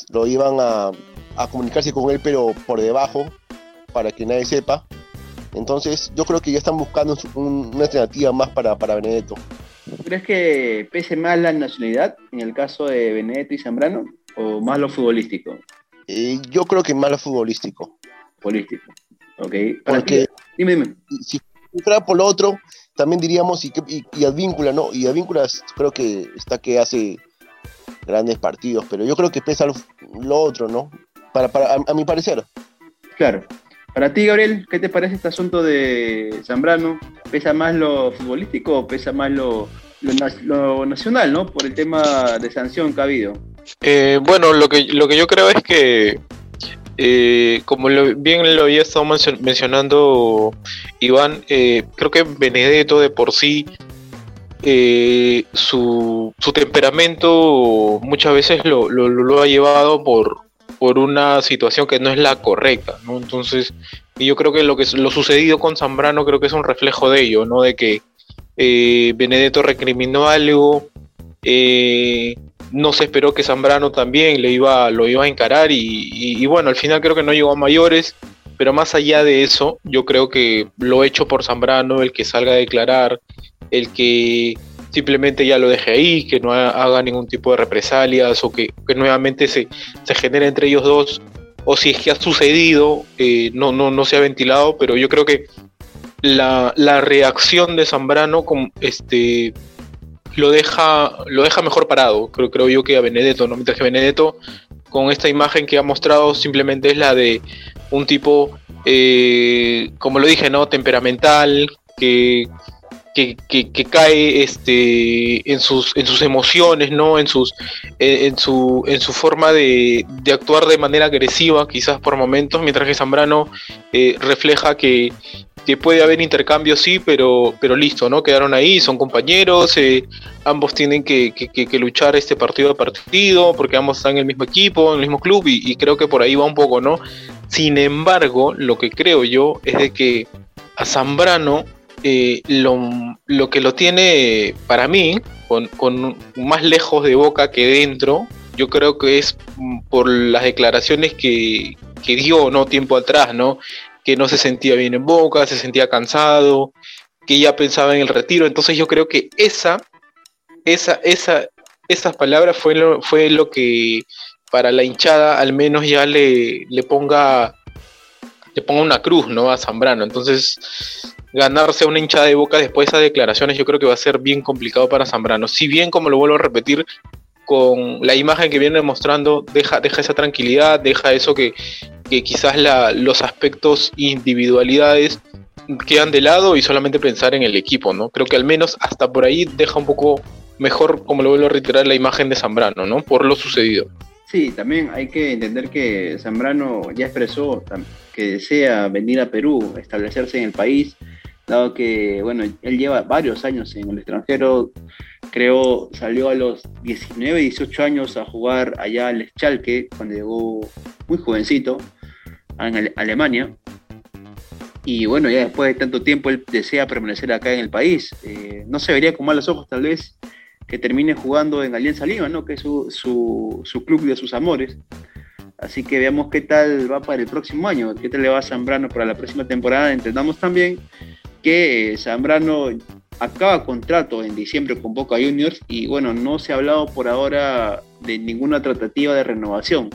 lo iban a, a, comunicarse con él, pero por debajo. para que nadie sepa. Entonces, yo creo que ya están buscando un- una alternativa más para, para Benedetto. ¿Crees que pese más la nacionalidad en el caso de Benedetto y Zambrano o más lo futbolístico? Eh, yo creo que más lo futbolístico. Polístico. Ok. Porque dime, si fuera por lo otro, también diríamos, y, y, y Advíncula, ¿no? Y Advíncula creo que está que hace grandes partidos, pero yo creo que pesa lo, lo otro, ¿no? Para, para, a, a mi parecer. Claro. Para ti, Gabriel, ¿qué te parece este asunto de Zambrano? ¿Pesa más lo futbolístico o pesa más lo, lo nacional, ¿no? Por el tema de sanción que ha habido. Eh, bueno, lo que, lo que yo creo es que, eh, como bien lo había estado mencio- mencionando Iván, eh, creo que Benedetto de por sí, eh, su, temperamento muchas veces lo, ha llevado por, una situación que no es la correcta, ¿no? Entonces, yo creo que lo que lo sucedido con Zambrano creo que es un reflejo de ello, ¿no? De que Benedetto recriminó algo, no se esperó que Zambrano también le iba, lo iba a encarar y, bueno, al final creo que no llegó a mayores, pero más allá de eso, yo creo que lo hecho por Zambrano, el que salga a declarar, el que simplemente ya lo deje ahí, que no ha- haga ningún tipo de represalias o que, que nuevamente se, se genere entre ellos dos, o si es que ha sucedido, eh, no, no, no se ha ventilado, pero yo creo que la, la reacción de Zambrano con, este, lo deja, lo deja mejor parado, creo, creo yo que a Benedetto, ¿no? Mientras que Benedetto, con esta imagen que ha mostrado, simplemente es la de un tipo, eh, como lo dije, ¿no? Temperamental, que, que, cae este, en, sus, en sus emociones, ¿no? En, sus, en, en su, en su forma de, de actuar de manera agresiva, quizás por momentos, mientras que Zambrano eh, refleja que, que puede haber intercambio, sí, pero, pero listo, ¿no? Quedaron ahí, son compañeros, eh, ambos tienen que, luchar este partido a partido, porque ambos están en el mismo equipo, en el mismo club, y, y creo que por ahí va un poco, ¿no? Sin embargo, lo que creo yo es de que a Zambrano eh, lo, lo que lo tiene para mí, con, con más lejos de boca que dentro, yo creo que es mm, por las declaraciones que, que dio, ¿no? Tiempo atrás, ¿no? Que no se sentía bien en boca, se sentía cansado, que ya pensaba en el retiro. Entonces yo creo que esa, esa, esa, esas palabras fue lo, fue lo que para la hinchada al menos ya le, le ponga le ponga una cruz, ¿no? A Zambrano. Entonces, ganarse una hinchada de boca después de esas declaraciones, yo creo que va a ser bien complicado para Zambrano. Si bien, como lo vuelvo a repetir, con la imagen que viene mostrando, deja, deja esa tranquilidad, deja eso que, que quizás la- los aspectos individualidades quedan de lado y solamente pensar en el equipo, ¿no? Creo que al menos hasta por ahí deja un poco mejor, como lo vuelvo a reiterar, la imagen de Zambrano, ¿no? Por lo sucedido. Sí, también hay que entender que Zambrano ya expresó que desea venir a Perú, establecerse en el país, dado que, bueno, él lleva varios años en el extranjero, creo salió a los 19, 18 años a jugar allá al Schalke, cuando llegó muy jovencito, en Ale- Alemania. Y bueno, ya después de tanto tiempo él desea permanecer acá en el país. Eh, no se vería con malos ojos tal vez que termine jugando en Alianza Lima, ¿no? que es su, su, su club de sus amores. Así que veamos qué tal va para el próximo año, qué tal le va a Zambrano para la próxima temporada. Entendamos también que eh, Zambrano acaba contrato en diciembre con Boca Juniors y bueno, no se ha hablado por ahora de ninguna tratativa de renovación.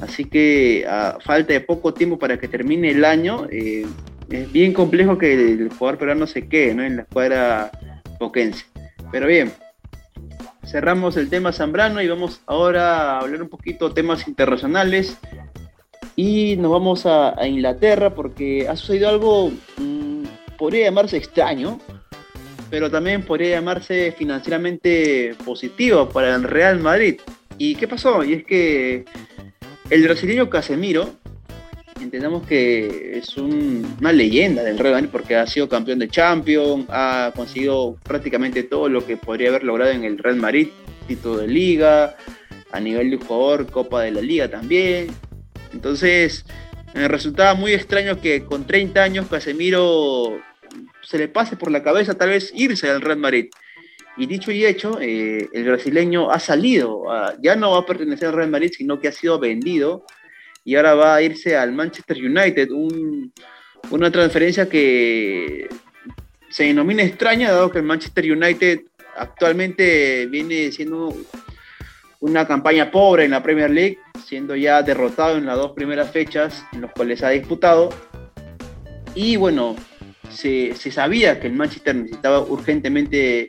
Así que a falta de poco tiempo para que termine el año, eh, es bien complejo que el jugador peruano se quede en la escuadra boquense. Pero bien, cerramos el tema Zambrano y vamos ahora a hablar un poquito de temas internacionales. Y nos vamos a, a Inglaterra porque ha sucedido algo, mm, podría llamarse extraño, pero también podría llamarse financieramente positivo para el Real Madrid. ¿Y qué pasó? Y es que el brasileño Casemiro, entendamos que es un- una leyenda del Real porque ha sido campeón de Champions, ha conseguido prácticamente todo lo que podría haber logrado en el Real Madrid, de liga, a nivel de jugador, Copa de la Liga también. Entonces, me resultaba muy extraño que con 30 años Casemiro se le pase por la cabeza tal vez irse al Real Madrid. Y dicho y hecho, eh, el brasileño ha salido, ah, ya no va a pertenecer al Real Madrid, sino que ha sido vendido y ahora va a irse al Manchester United, una transferencia que se denomina extraña, dado que el Manchester United actualmente viene siendo una campaña pobre en la Premier League, siendo ya derrotado en las dos primeras fechas en las cuales ha disputado. Y bueno, se, sabía que el Manchester necesitaba urgentemente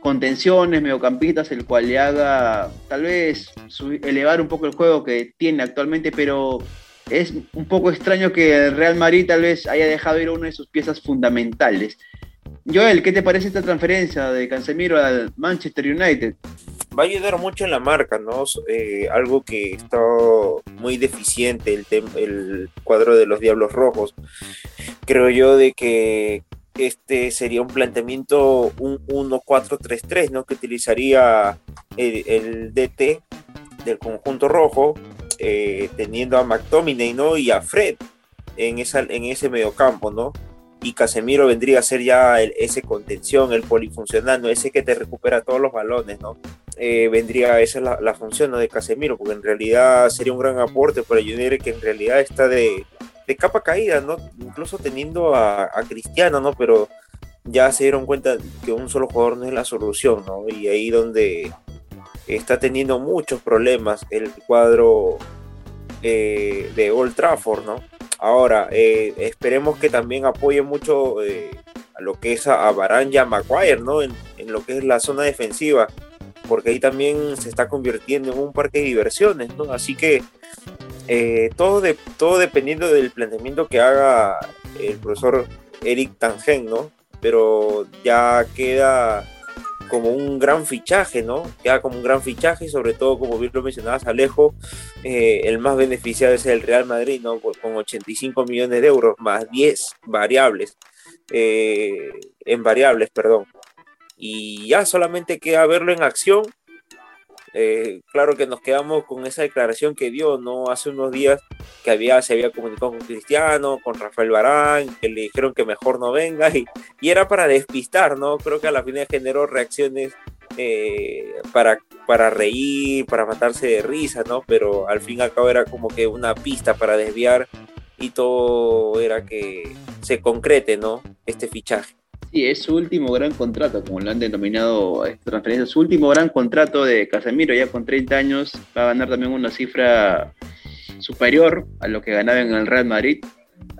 contenciones, mediocampistas, el cual le haga tal vez elevar un poco el juego que tiene actualmente, pero es un poco extraño que el Real Madrid tal vez haya dejado ir una de sus piezas fundamentales. Joel, ¿qué te parece esta transferencia de Casemiro al Manchester United? Va a ayudar mucho en la marca, ¿no? Eh, algo que está muy deficiente, el, el cuadro de los Diablos Rojos. Creo yo de que este sería un planteamiento un 1-4-3-3, ¿no? Que utilizaría el, DT del conjunto rojo, eh, teniendo a McTominay, ¿no? Y a Fred en, esa, en ese mediocampo, ¿no? y Casemiro vendría a ser ya ese contención, el polifuncional, ¿no? ese que te recupera todos los balones, ¿no? Eh, vendría, esa es la, función ¿no? de Casemiro, porque en realidad sería un gran aporte para Junior que en realidad está de, capa caída, ¿no? Incluso teniendo a, a, Cristiano, ¿no? Pero ya se dieron cuenta que un solo jugador no es la solución, ¿no? Y ahí donde está teniendo muchos problemas el cuadro eh, de Old Trafford, ¿no? Ahora, eh, esperemos que también apoye mucho eh, a lo que es a, Baranja Maguire, ¿no? En, lo que es la zona defensiva, porque ahí también se está convirtiendo en un parque de diversiones, ¿no? Así que eh, todo, de, todo dependiendo del planteamiento que haga el profesor Eric Tangen, ¿no? Pero ya queda como un gran fichaje, ¿no? Queda como un gran fichaje, sobre todo, como bien lo mencionabas, Alejo, eh, el más beneficiado es el Real Madrid, ¿no? Con 85 millones de euros, más 10 variables, eh, en variables, perdón. Y ya solamente queda verlo en acción eh, claro que nos quedamos con esa declaración que dio no hace unos días que había, se había comunicado con Cristiano, con Rafael Barán, que le dijeron que mejor no venga y, y era para despistar, ¿no? Creo que a la final generó reacciones eh, para, para reír, para matarse de risa, ¿no? Pero al fin y al cabo era como que una pista para desviar y todo era que se concrete, ¿no? Este fichaje. Sí, es su último gran contrato, como lo han denominado esta transferencia, su último gran contrato de Casemiro, ya con 30 años, va a ganar también una cifra superior a lo que ganaba en el Real Madrid.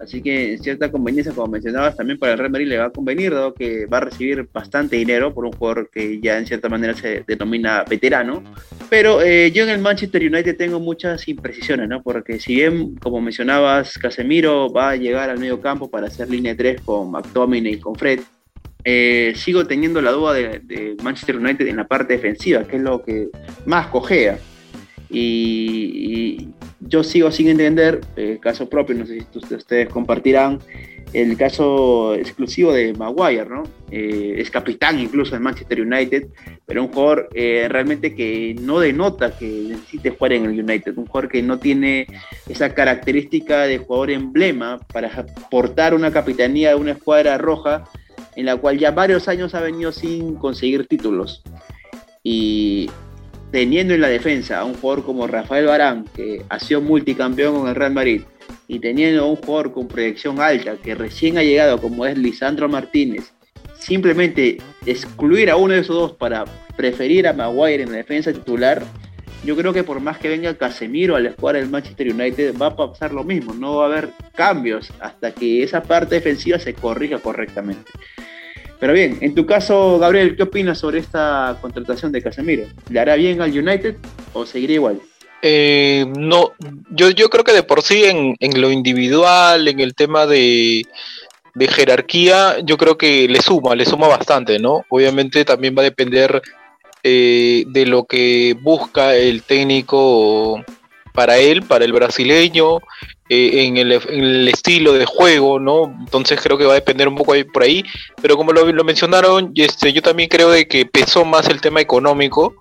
Así que en cierta conveniencia, como mencionabas, también para el Real Madrid le va a convenir, dado que va a recibir bastante dinero por un jugador que ya en cierta manera se denomina veterano. Pero eh, yo en el Manchester United tengo muchas imprecisiones, ¿no? Porque si bien, como mencionabas, Casemiro va a llegar al medio campo para hacer línea 3 con McTominay y con Fred, eh, sigo teniendo la duda de, Manchester United en la parte defensiva, que es lo que más cojea. Y, yo sigo sin entender, el caso propio, no sé si ustedes compartirán, el caso exclusivo de Maguire, ¿no? Eh, es capitán incluso de Manchester United, pero un jugador eh, realmente que no denota que necesite jugar en el United, un jugador que no tiene esa característica de jugador emblema para portar una capitanía de una escuadra roja en la cual ya varios años ha venido sin conseguir títulos. Y teniendo en la defensa a un jugador como Rafael Barán, que ha sido multicampeón con el Real Madrid, y teniendo a un jugador con proyección alta, que recién ha llegado como es Lisandro Martínez, simplemente excluir a uno de esos dos para preferir a Maguire en la defensa titular, yo creo que por más que venga Casemiro a la escuadra del Manchester United, va a pasar lo mismo, no va a haber cambios hasta que esa parte defensiva se corrija correctamente. Pero bien, en tu caso, Gabriel, ¿qué opinas sobre esta contratación de Casemiro? ¿Le hará bien al United o seguirá igual? Eh, no, yo, yo creo que de por sí en, lo individual, en el tema de, de jerarquía, yo creo que le suma, le suma bastante, ¿no? Obviamente también va a depender eh, de lo que busca el técnico para él, para el brasileño, eh, en, el, estilo de juego, ¿no? Entonces creo que va a depender un poco por ahí, pero como lo, mencionaron, este, yo también creo de que pesó más el tema económico,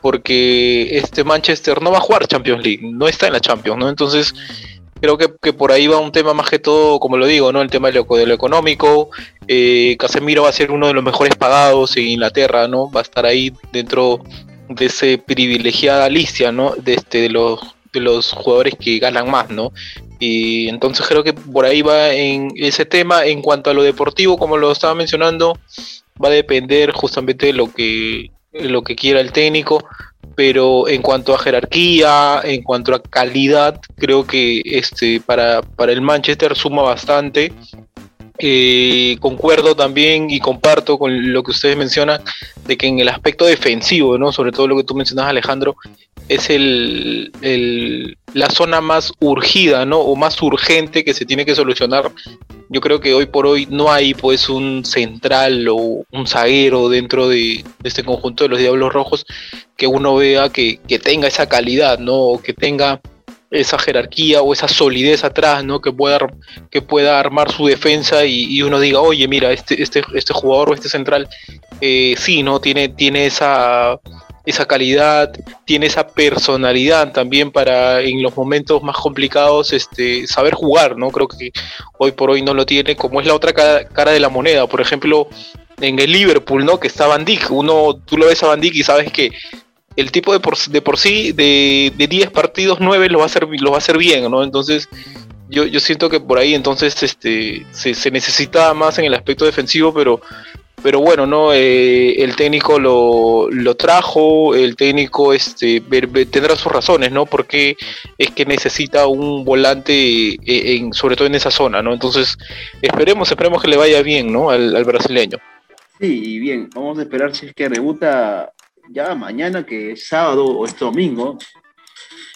porque este Manchester no va a jugar Champions League, no está en la Champions, ¿no? Entonces creo que, por ahí va un tema más que todo, como lo digo, ¿no? El tema de lo, económico. Eh, Casemiro va a ser uno de los mejores pagados en Inglaterra, ¿no? Va a estar ahí dentro de ese privilegiada lista, ¿no? De, este, de los los jugadores que ganan más, ¿no? Y entonces creo que por ahí va en ese tema. En cuanto a lo deportivo, como lo estaba mencionando, va a depender justamente de lo que, lo que quiera el técnico. Pero en cuanto a jerarquía, en cuanto a calidad, creo que este para, para el Manchester suma bastante. Eh, concuerdo también y comparto con lo que ustedes mencionan de que en el aspecto defensivo, ¿no? sobre todo lo que tú mencionas Alejandro, es el, la zona más urgida, ¿no? O más urgente que se tiene que solucionar. Yo creo que hoy por hoy no hay pues un central o un zaguero dentro de, de este conjunto de los Diablos Rojos que uno vea que, que tenga esa calidad, ¿no? O que tenga esa jerarquía o esa solidez atrás, ¿no? Que pueda, que pueda armar su defensa y, uno diga, oye, mira, este, este, este jugador o este central, eh, sí, ¿no? Tiene, tiene esa, esa calidad, tiene esa personalidad también para en los momentos más complicados este, saber jugar, ¿no? Creo que hoy por hoy no lo tiene, como es la otra cara, de la moneda. Por ejemplo, en el Liverpool, ¿no? Que está Van uno, tú lo ves a Van y sabes que el tipo de por, de por sí, de, de 10 partidos, 9 lo va a hacer, va a hacer bien, ¿no? Entonces, yo, yo siento que por ahí entonces este, se, se necesita más en el aspecto defensivo, pero, pero bueno, ¿no? Eh, el técnico lo, lo, trajo, el técnico este, tendrá sus razones, ¿no? Porque es que necesita un volante, en, sobre todo en esa zona, ¿no? Entonces, esperemos, esperemos que le vaya bien, ¿no? Al, al brasileño. Sí, bien, vamos a esperar si es que rebuta ya mañana, que es sábado o es domingo,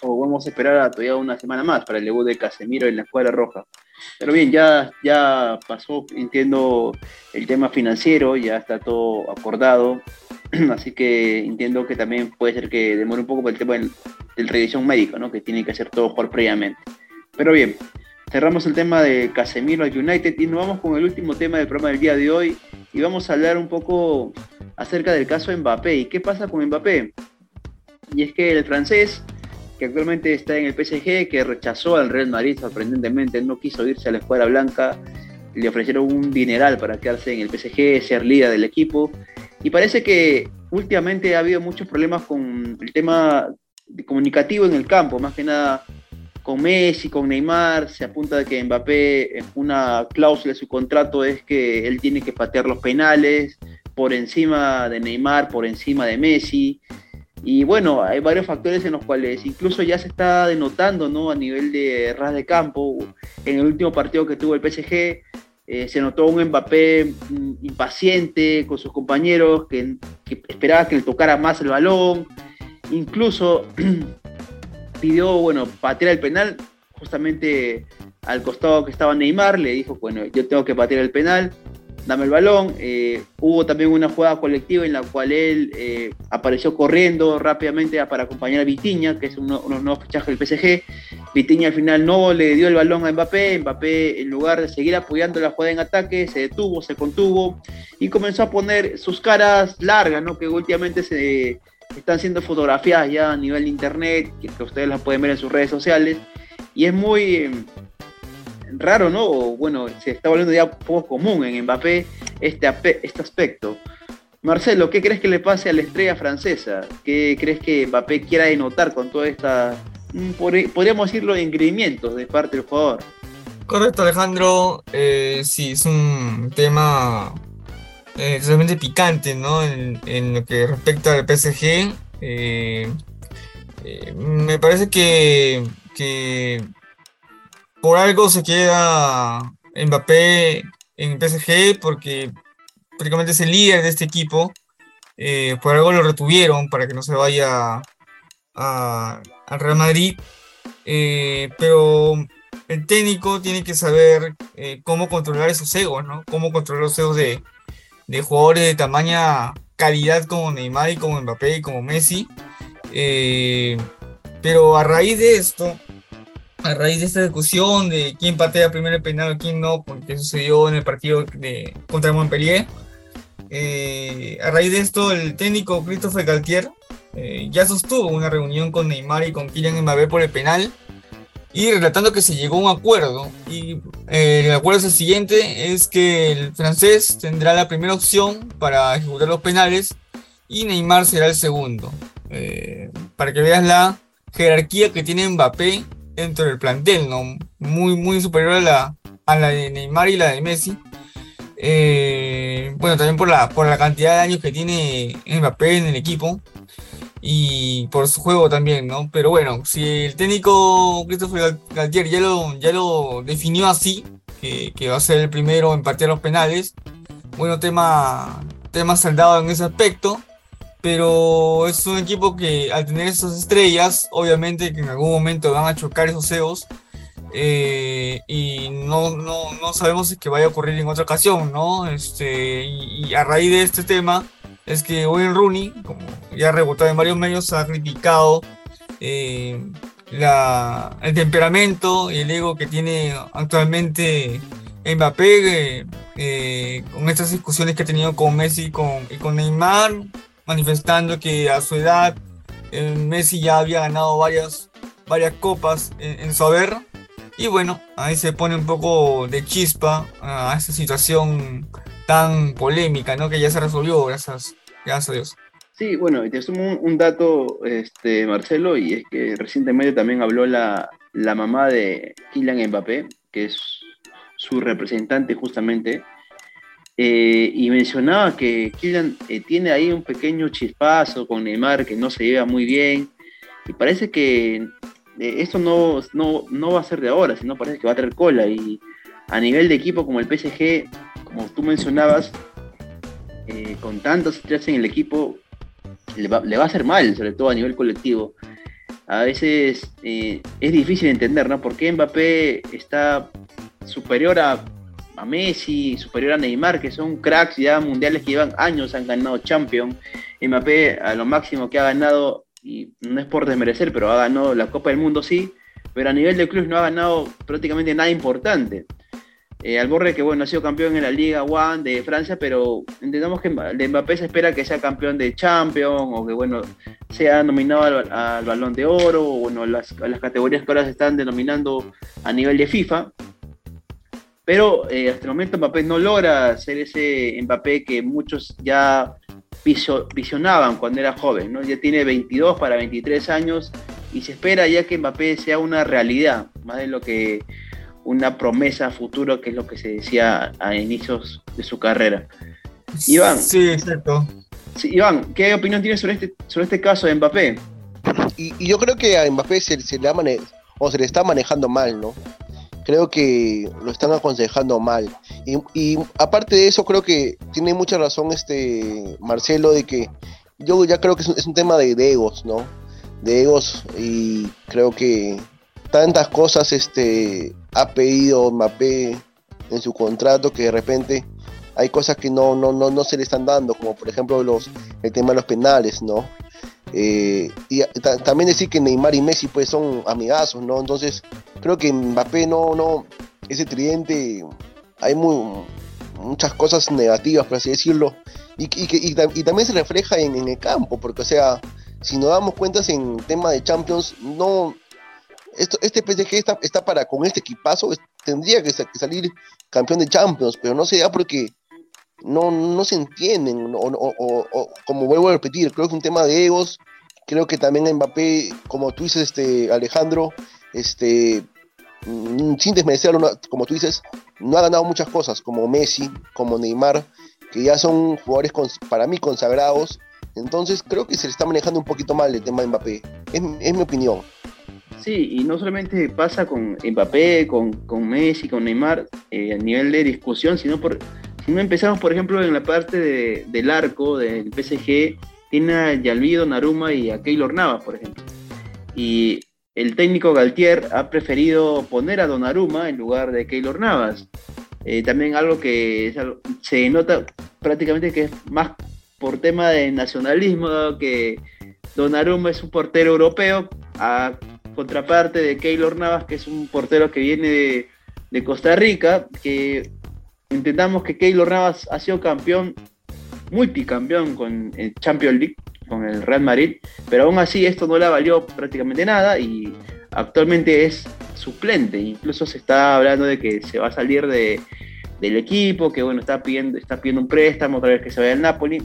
o vamos a esperar todavía una semana más para el debut de Casemiro en la escuadra roja. Pero bien, ya, ya pasó, entiendo, el tema financiero, ya está todo acordado, así que entiendo que también puede ser que demore un poco por el tema del, del revisión médica, ¿no? que tiene que hacer todo por previamente. Pero bien, cerramos el tema de Casemiro United y nos vamos con el último tema del programa del día de hoy y vamos a hablar un poco acerca del caso Mbappé. ¿Y qué pasa con Mbappé? Y es que el francés, que actualmente está en el PSG, que rechazó al Real Madrid sorprendentemente, no quiso irse a la escuadra blanca, le ofrecieron un dineral para quedarse en el PSG, ser líder del equipo. Y parece que últimamente ha habido muchos problemas con el tema comunicativo en el campo, más que nada con Messi, con Neymar, se apunta de que Mbappé, una cláusula de su contrato es que él tiene que patear los penales por encima de Neymar, por encima de Messi. Y bueno, hay varios factores en los cuales incluso ya se está denotando ¿no? a nivel de ras de campo. En el último partido que tuvo el PSG, eh, se notó un Mbappé mm, impaciente con sus compañeros, que, que esperaba que le tocara más el balón. Incluso pidió, bueno, patear el penal, justamente al costado que estaba Neymar, le dijo, bueno, yo tengo que patear el penal, dame el balón. Eh, hubo también una jugada colectiva en la cual él eh, apareció corriendo rápidamente para acompañar a Vitiña, que es uno, de los nuevos fichajes del PSG. Vitiña al final no le dio el balón a Mbappé. Mbappé, en lugar de seguir apoyando la jugada en ataque, se detuvo, se contuvo y comenzó a poner sus caras largas, ¿no? que últimamente se están siendo fotografiadas ya a nivel de internet, que, que ustedes las pueden ver en sus redes sociales. Y es muy raro, ¿no? O, bueno, se está volviendo ya poco común en Mbappé este, este aspecto. Marcelo, ¿qué crees que le pase a la estrella francesa? ¿Qué crees que Mbappé quiera denotar con toda esta, mm, podríamos decirlo, engreimientos de parte del jugador? Correcto, Alejandro. Eh, sí, es un tema eh, picante, ¿no? En, en, lo que respecta al PSG. Eh, eh, me parece que, que por algo se queda Mbappé en PSG porque prácticamente es el líder de este equipo. Eh, por algo lo retuvieron para que no se vaya al Real Madrid. Eh, pero el técnico tiene que saber eh, cómo controlar esos egos, ¿no? Cómo controlar los egos de, de, jugadores de tamaña calidad como Neymar y como Mbappé y como Messi. Eh, pero a raíz de esto, a raíz de esta discusión de quién patea primero el penal quién no, porque sucedió en el partido de, contra Montpellier, eh, a raíz de esto el técnico Christopher Galtier eh, ya sostuvo una reunión con Neymar y con Kylian Mbappé por el penal y relatando que se llegó a un acuerdo. Y eh, el acuerdo es el siguiente es que el francés tendrá la primera opción para ejecutar los penales y Neymar será el segundo. Eh, para que veas la jerarquía que tiene Mbappé dentro del plantel, ¿no? Muy, muy superior a la, a la de Neymar y la de Messi. Eh, bueno, también por la, por la cantidad de años que tiene Mbappé en el equipo y por su juego también, ¿no? Pero bueno, si el técnico Christopher Galtier ya lo, ya lo definió así, que, que va a ser el primero en partir los penales, bueno, tema, tema saldado en ese aspecto, pero es un equipo que al tener esas estrellas, obviamente que en algún momento van a chocar esos egos, eh, y no, no, no sabemos si que vaya a ocurrir en otra ocasión, ¿no? Este, y, a raíz de este tema es que Wayne Rooney, como ya ha rebotado en varios medios, ha criticado eh, la, el temperamento y el ego que tiene actualmente Mbappé eh, con estas discusiones que ha tenido con Messi con, y con Neymar, manifestando que a su edad eh, Messi ya había ganado varias, varias copas en, en su haber. Y bueno, ahí se pone un poco de chispa a esta situación tan polémica, ¿no? Que ya se resolvió, gracias, gracias a Dios. Sí, bueno, y te sumo un, un dato, este, Marcelo, y es que recientemente también habló la, la mamá de Kylian Mbappé, que es su representante justamente, eh, y mencionaba que Kylian eh, tiene ahí un pequeño chispazo con Neymar que no se lleva muy bien, y parece que eh, esto no, no, no va a ser de ahora, sino parece que va a traer cola, y a nivel de equipo como el PSG, como tú mencionabas, con tantos estrellas en el equipo, le va, a hacer mal, sobre todo a nivel colectivo. A veces es difícil entender, ¿no? ¿Por qué Mbappé está superior a, a, Messi, superior a Neymar, que son cracks ya mundiales que llevan años, han ganado Champions? Mbappé a lo máximo que ha ganado, y no es por desmerecer, pero ha ganado la Copa del Mundo, sí, pero a nivel de clubes no ha ganado prácticamente nada importante. Eh, al que bueno, ha sido campeón en la Liga One de Francia, pero entendamos que de Mbappé se espera que sea campeón de Champions o que bueno, sea nominado al, al Balón de Oro o bueno, las, las, categorías que ahora se están denominando a nivel de FIFA. Pero eh, hasta el momento Mbappé no logra ser ese Mbappé que muchos ya visionaban cuando era joven, ¿no? Ya tiene 22 para 23 años y se espera ya que Mbappé sea una realidad, más de lo que una promesa futuro, que es lo que se decía a inicios de su carrera. Iván. Sí, exacto. Sí, Iván, ¿qué opinión tienes sobre este, sobre este caso de Mbappé? Y, y yo creo que a Mbappé se, se, le mane o se le está manejando mal, ¿no? Creo que lo están aconsejando mal. Y, aparte de eso, creo que tiene mucha razón este Marcelo de que yo ya creo que es un, tema de, de egos, ¿no? De egos y creo que tantas cosas este, ha pedido Mbappé en su contrato que de repente hay cosas que no, no, no, no se le están dando, como por ejemplo los, el tema de los penales, ¿no? Eh, y también decir que Neymar y Messi pues son amigazos, ¿no? Entonces creo que Mbappé no, no, ese tridente, hay muy, muchas cosas negativas, por así decirlo, y, y, también se refleja en, el campo, porque o sea, si nos damos cuenta en tema de Champions, no, esto, este PSG está, está, para, con este equipazo, tendría que, que, salir campeón de Champions, pero no se da porque no, no se entienden, o, como vuelvo a repetir, creo que es un tema de egos, creo que también Mbappé, como tú dices, este, Alejandro, este, mm, sin desmerecerlo, como tú dices, no ha ganado muchas cosas, como Messi, como Neymar, que ya son jugadores para mí consagrados, entonces creo que se le está manejando un poquito mal el tema de Mbappé, es, mi opinión. Sí, y no solamente pasa con Mbappé, con, con Messi, con Neymar, eh, a nivel de discusión, sino por, empezamos, por ejemplo, en la parte de, del arco del PSG, tiene a Yalvido, Naruma y a Keylor Navas, por ejemplo. Y el técnico Galtier ha preferido poner a Donnarumma en lugar de Keylor Navas. Eh, también algo que se nota prácticamente que es más por tema de nacionalismo, que Donnarumma es un portero europeo, a contraparte de Keylor Navas, que es un portero que viene de, de Costa Rica, que entendamos que Keylor Navas ha sido campeón, multicampeón con el Champions League, con el Real Madrid, pero aún así esto no le valió prácticamente nada y actualmente es suplente, incluso se está hablando de que se va a salir de, del equipo, que bueno, está pidiendo, está pidiendo un préstamo, otra vez que se vaya al Napoli.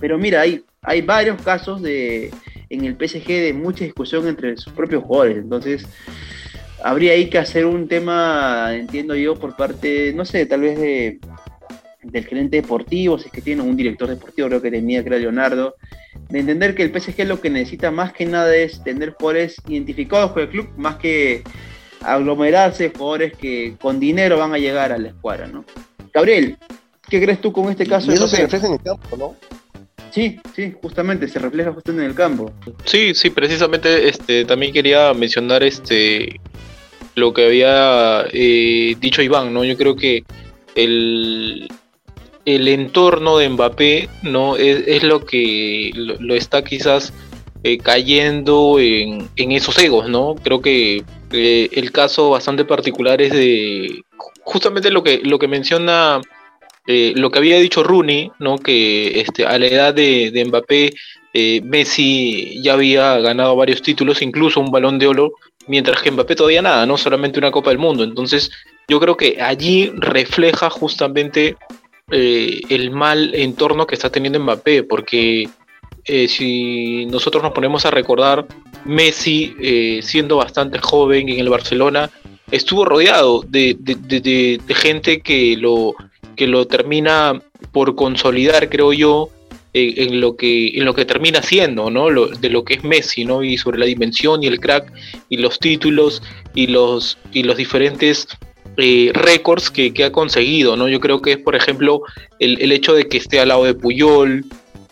Pero mira, hay, hay varios casos de en el PSG de mucha discusión entre sus propios jugadores. Entonces, habría ahí que hacer un tema, entiendo yo, por parte, no sé, tal vez de, del gerente deportivo, si es que tiene un director deportivo, creo que tenía, que era Leonardo, de entender que el PSG lo que necesita más que nada es tener jugadores identificados con el club, más que aglomerarse jugadores que con dinero van a llegar a la escuadra, ¿no? Gabriel, ¿qué crees tú con este caso? Y eso se refleja en el campo, ¿no? Sí, sí, justamente, se refleja justamente en el campo. Sí, sí, precisamente este, también quería mencionar este lo que había eh, dicho Iván, ¿no? Yo creo que el, el entorno de Mbappé no es, lo que lo, está quizás eh, cayendo en, esos egos, ¿no? Creo que eh, el caso bastante particular es de justamente lo que, lo que menciona eh, lo que había dicho Rooney, ¿no? que este, a la edad de, Mbappé, eh, Messi ya había ganado varios títulos, incluso un balón de oro, mientras que Mbappé todavía nada, no solamente una Copa del Mundo. Entonces, yo creo que allí refleja justamente eh, el mal entorno que está teniendo Mbappé, porque si nosotros nos ponemos a recordar, Messi, siendo bastante joven en el Barcelona, estuvo rodeado de gente que lo que lo termina por consolidar, creo yo, en, lo que en lo que termina siendo, ¿no? de lo que es Messi, ¿no? Y sobre la dimensión y el crack y los títulos y los y los diferentes eh, récords que, ha conseguido, ¿no? Yo creo que es, por ejemplo, el, hecho de que esté al lado de Puyol,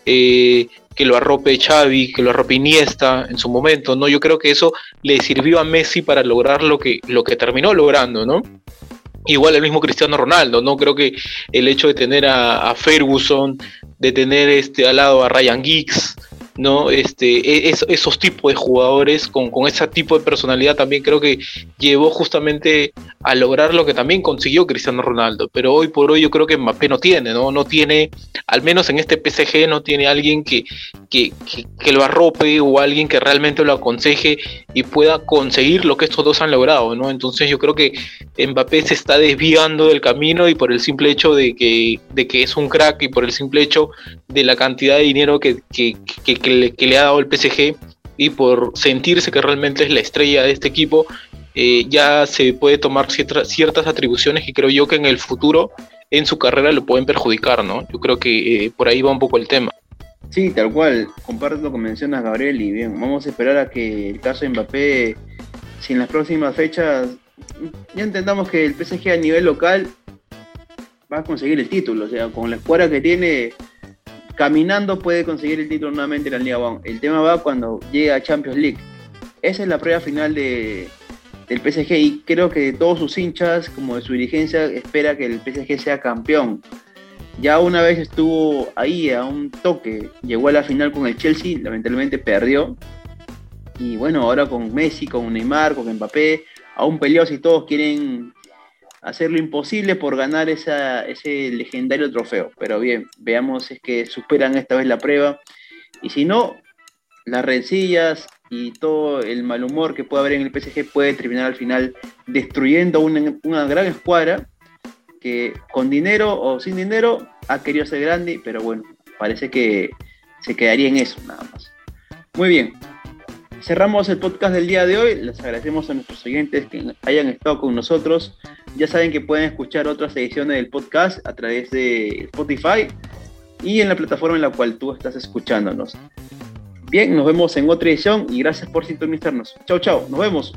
eh, que lo arrope Xavi, que lo arrope Iniesta en su momento, ¿no? Yo creo que eso le sirvió a Messi para lograr lo que, lo que terminó logrando, ¿no? Igual el mismo Cristiano Ronaldo, ¿no? Creo que el hecho de tener a, Ferguson, de tener este al lado a Ryan Giggs, ¿no? Este, e, esos tipos de jugadores con, con ese tipo de personalidad también creo que llevó justamente a lograr lo que también consiguió Cristiano Ronaldo. Pero hoy por hoy yo creo que Mbappé no tiene, ¿no? No tiene, al menos en este PSG, no tiene alguien que, que, que, lo arrope o alguien que realmente lo aconseje y pueda conseguir lo que estos dos han logrado, ¿no? Entonces yo creo que Mbappé se está desviando del camino y por el simple hecho de que, de que es un crack y por el simple hecho de la cantidad de dinero que, que le, ha dado el PSG y por sentirse que realmente es la estrella de este equipo, eh, ya se puede tomar ciertas, atribuciones que creo yo que en el futuro en su carrera lo pueden perjudicar, ¿no? Yo creo que eh, por ahí va un poco el tema. Sí, tal cual, comparto lo que mencionas Gabriel y bien, vamos a esperar a que el caso de Mbappé, si en las próximas fechas, ya entendamos que el PSG a nivel local va a conseguir el título, o sea, con la escuadra que tiene, caminando puede conseguir el título nuevamente en la Liga. El tema va cuando llegue a Champions League. Esa es la prueba final de, del PSG y creo que todos sus hinchas, como de su dirigencia, espera que el PSG sea campeón. Ya una vez estuvo ahí a un toque, llegó a la final con el Chelsea, lamentablemente perdió. Y bueno, ahora con Messi, con Neymar, con Mbappé, aún peleados y todos quieren hacer lo imposible por ganar ese legendario trofeo. Pero bien, veamos si es que superan esta vez la prueba. Y si no, las rencillas y todo el mal humor que puede haber en el PSG puede terminar al final destruyendo una, una gran escuadra que con dinero o sin dinero ha querido ser grande, pero bueno, parece que se quedaría en eso nada más. Muy bien, cerramos el podcast del día de hoy. Les agradecemos a nuestros oyentes que hayan estado con nosotros. Ya saben que pueden escuchar otras ediciones del podcast a través de Spotify y en la plataforma en la cual tú estás escuchándonos. Bien, nos vemos en otra edición y gracias por sintonizarnos. Chao, chao, nos vemos.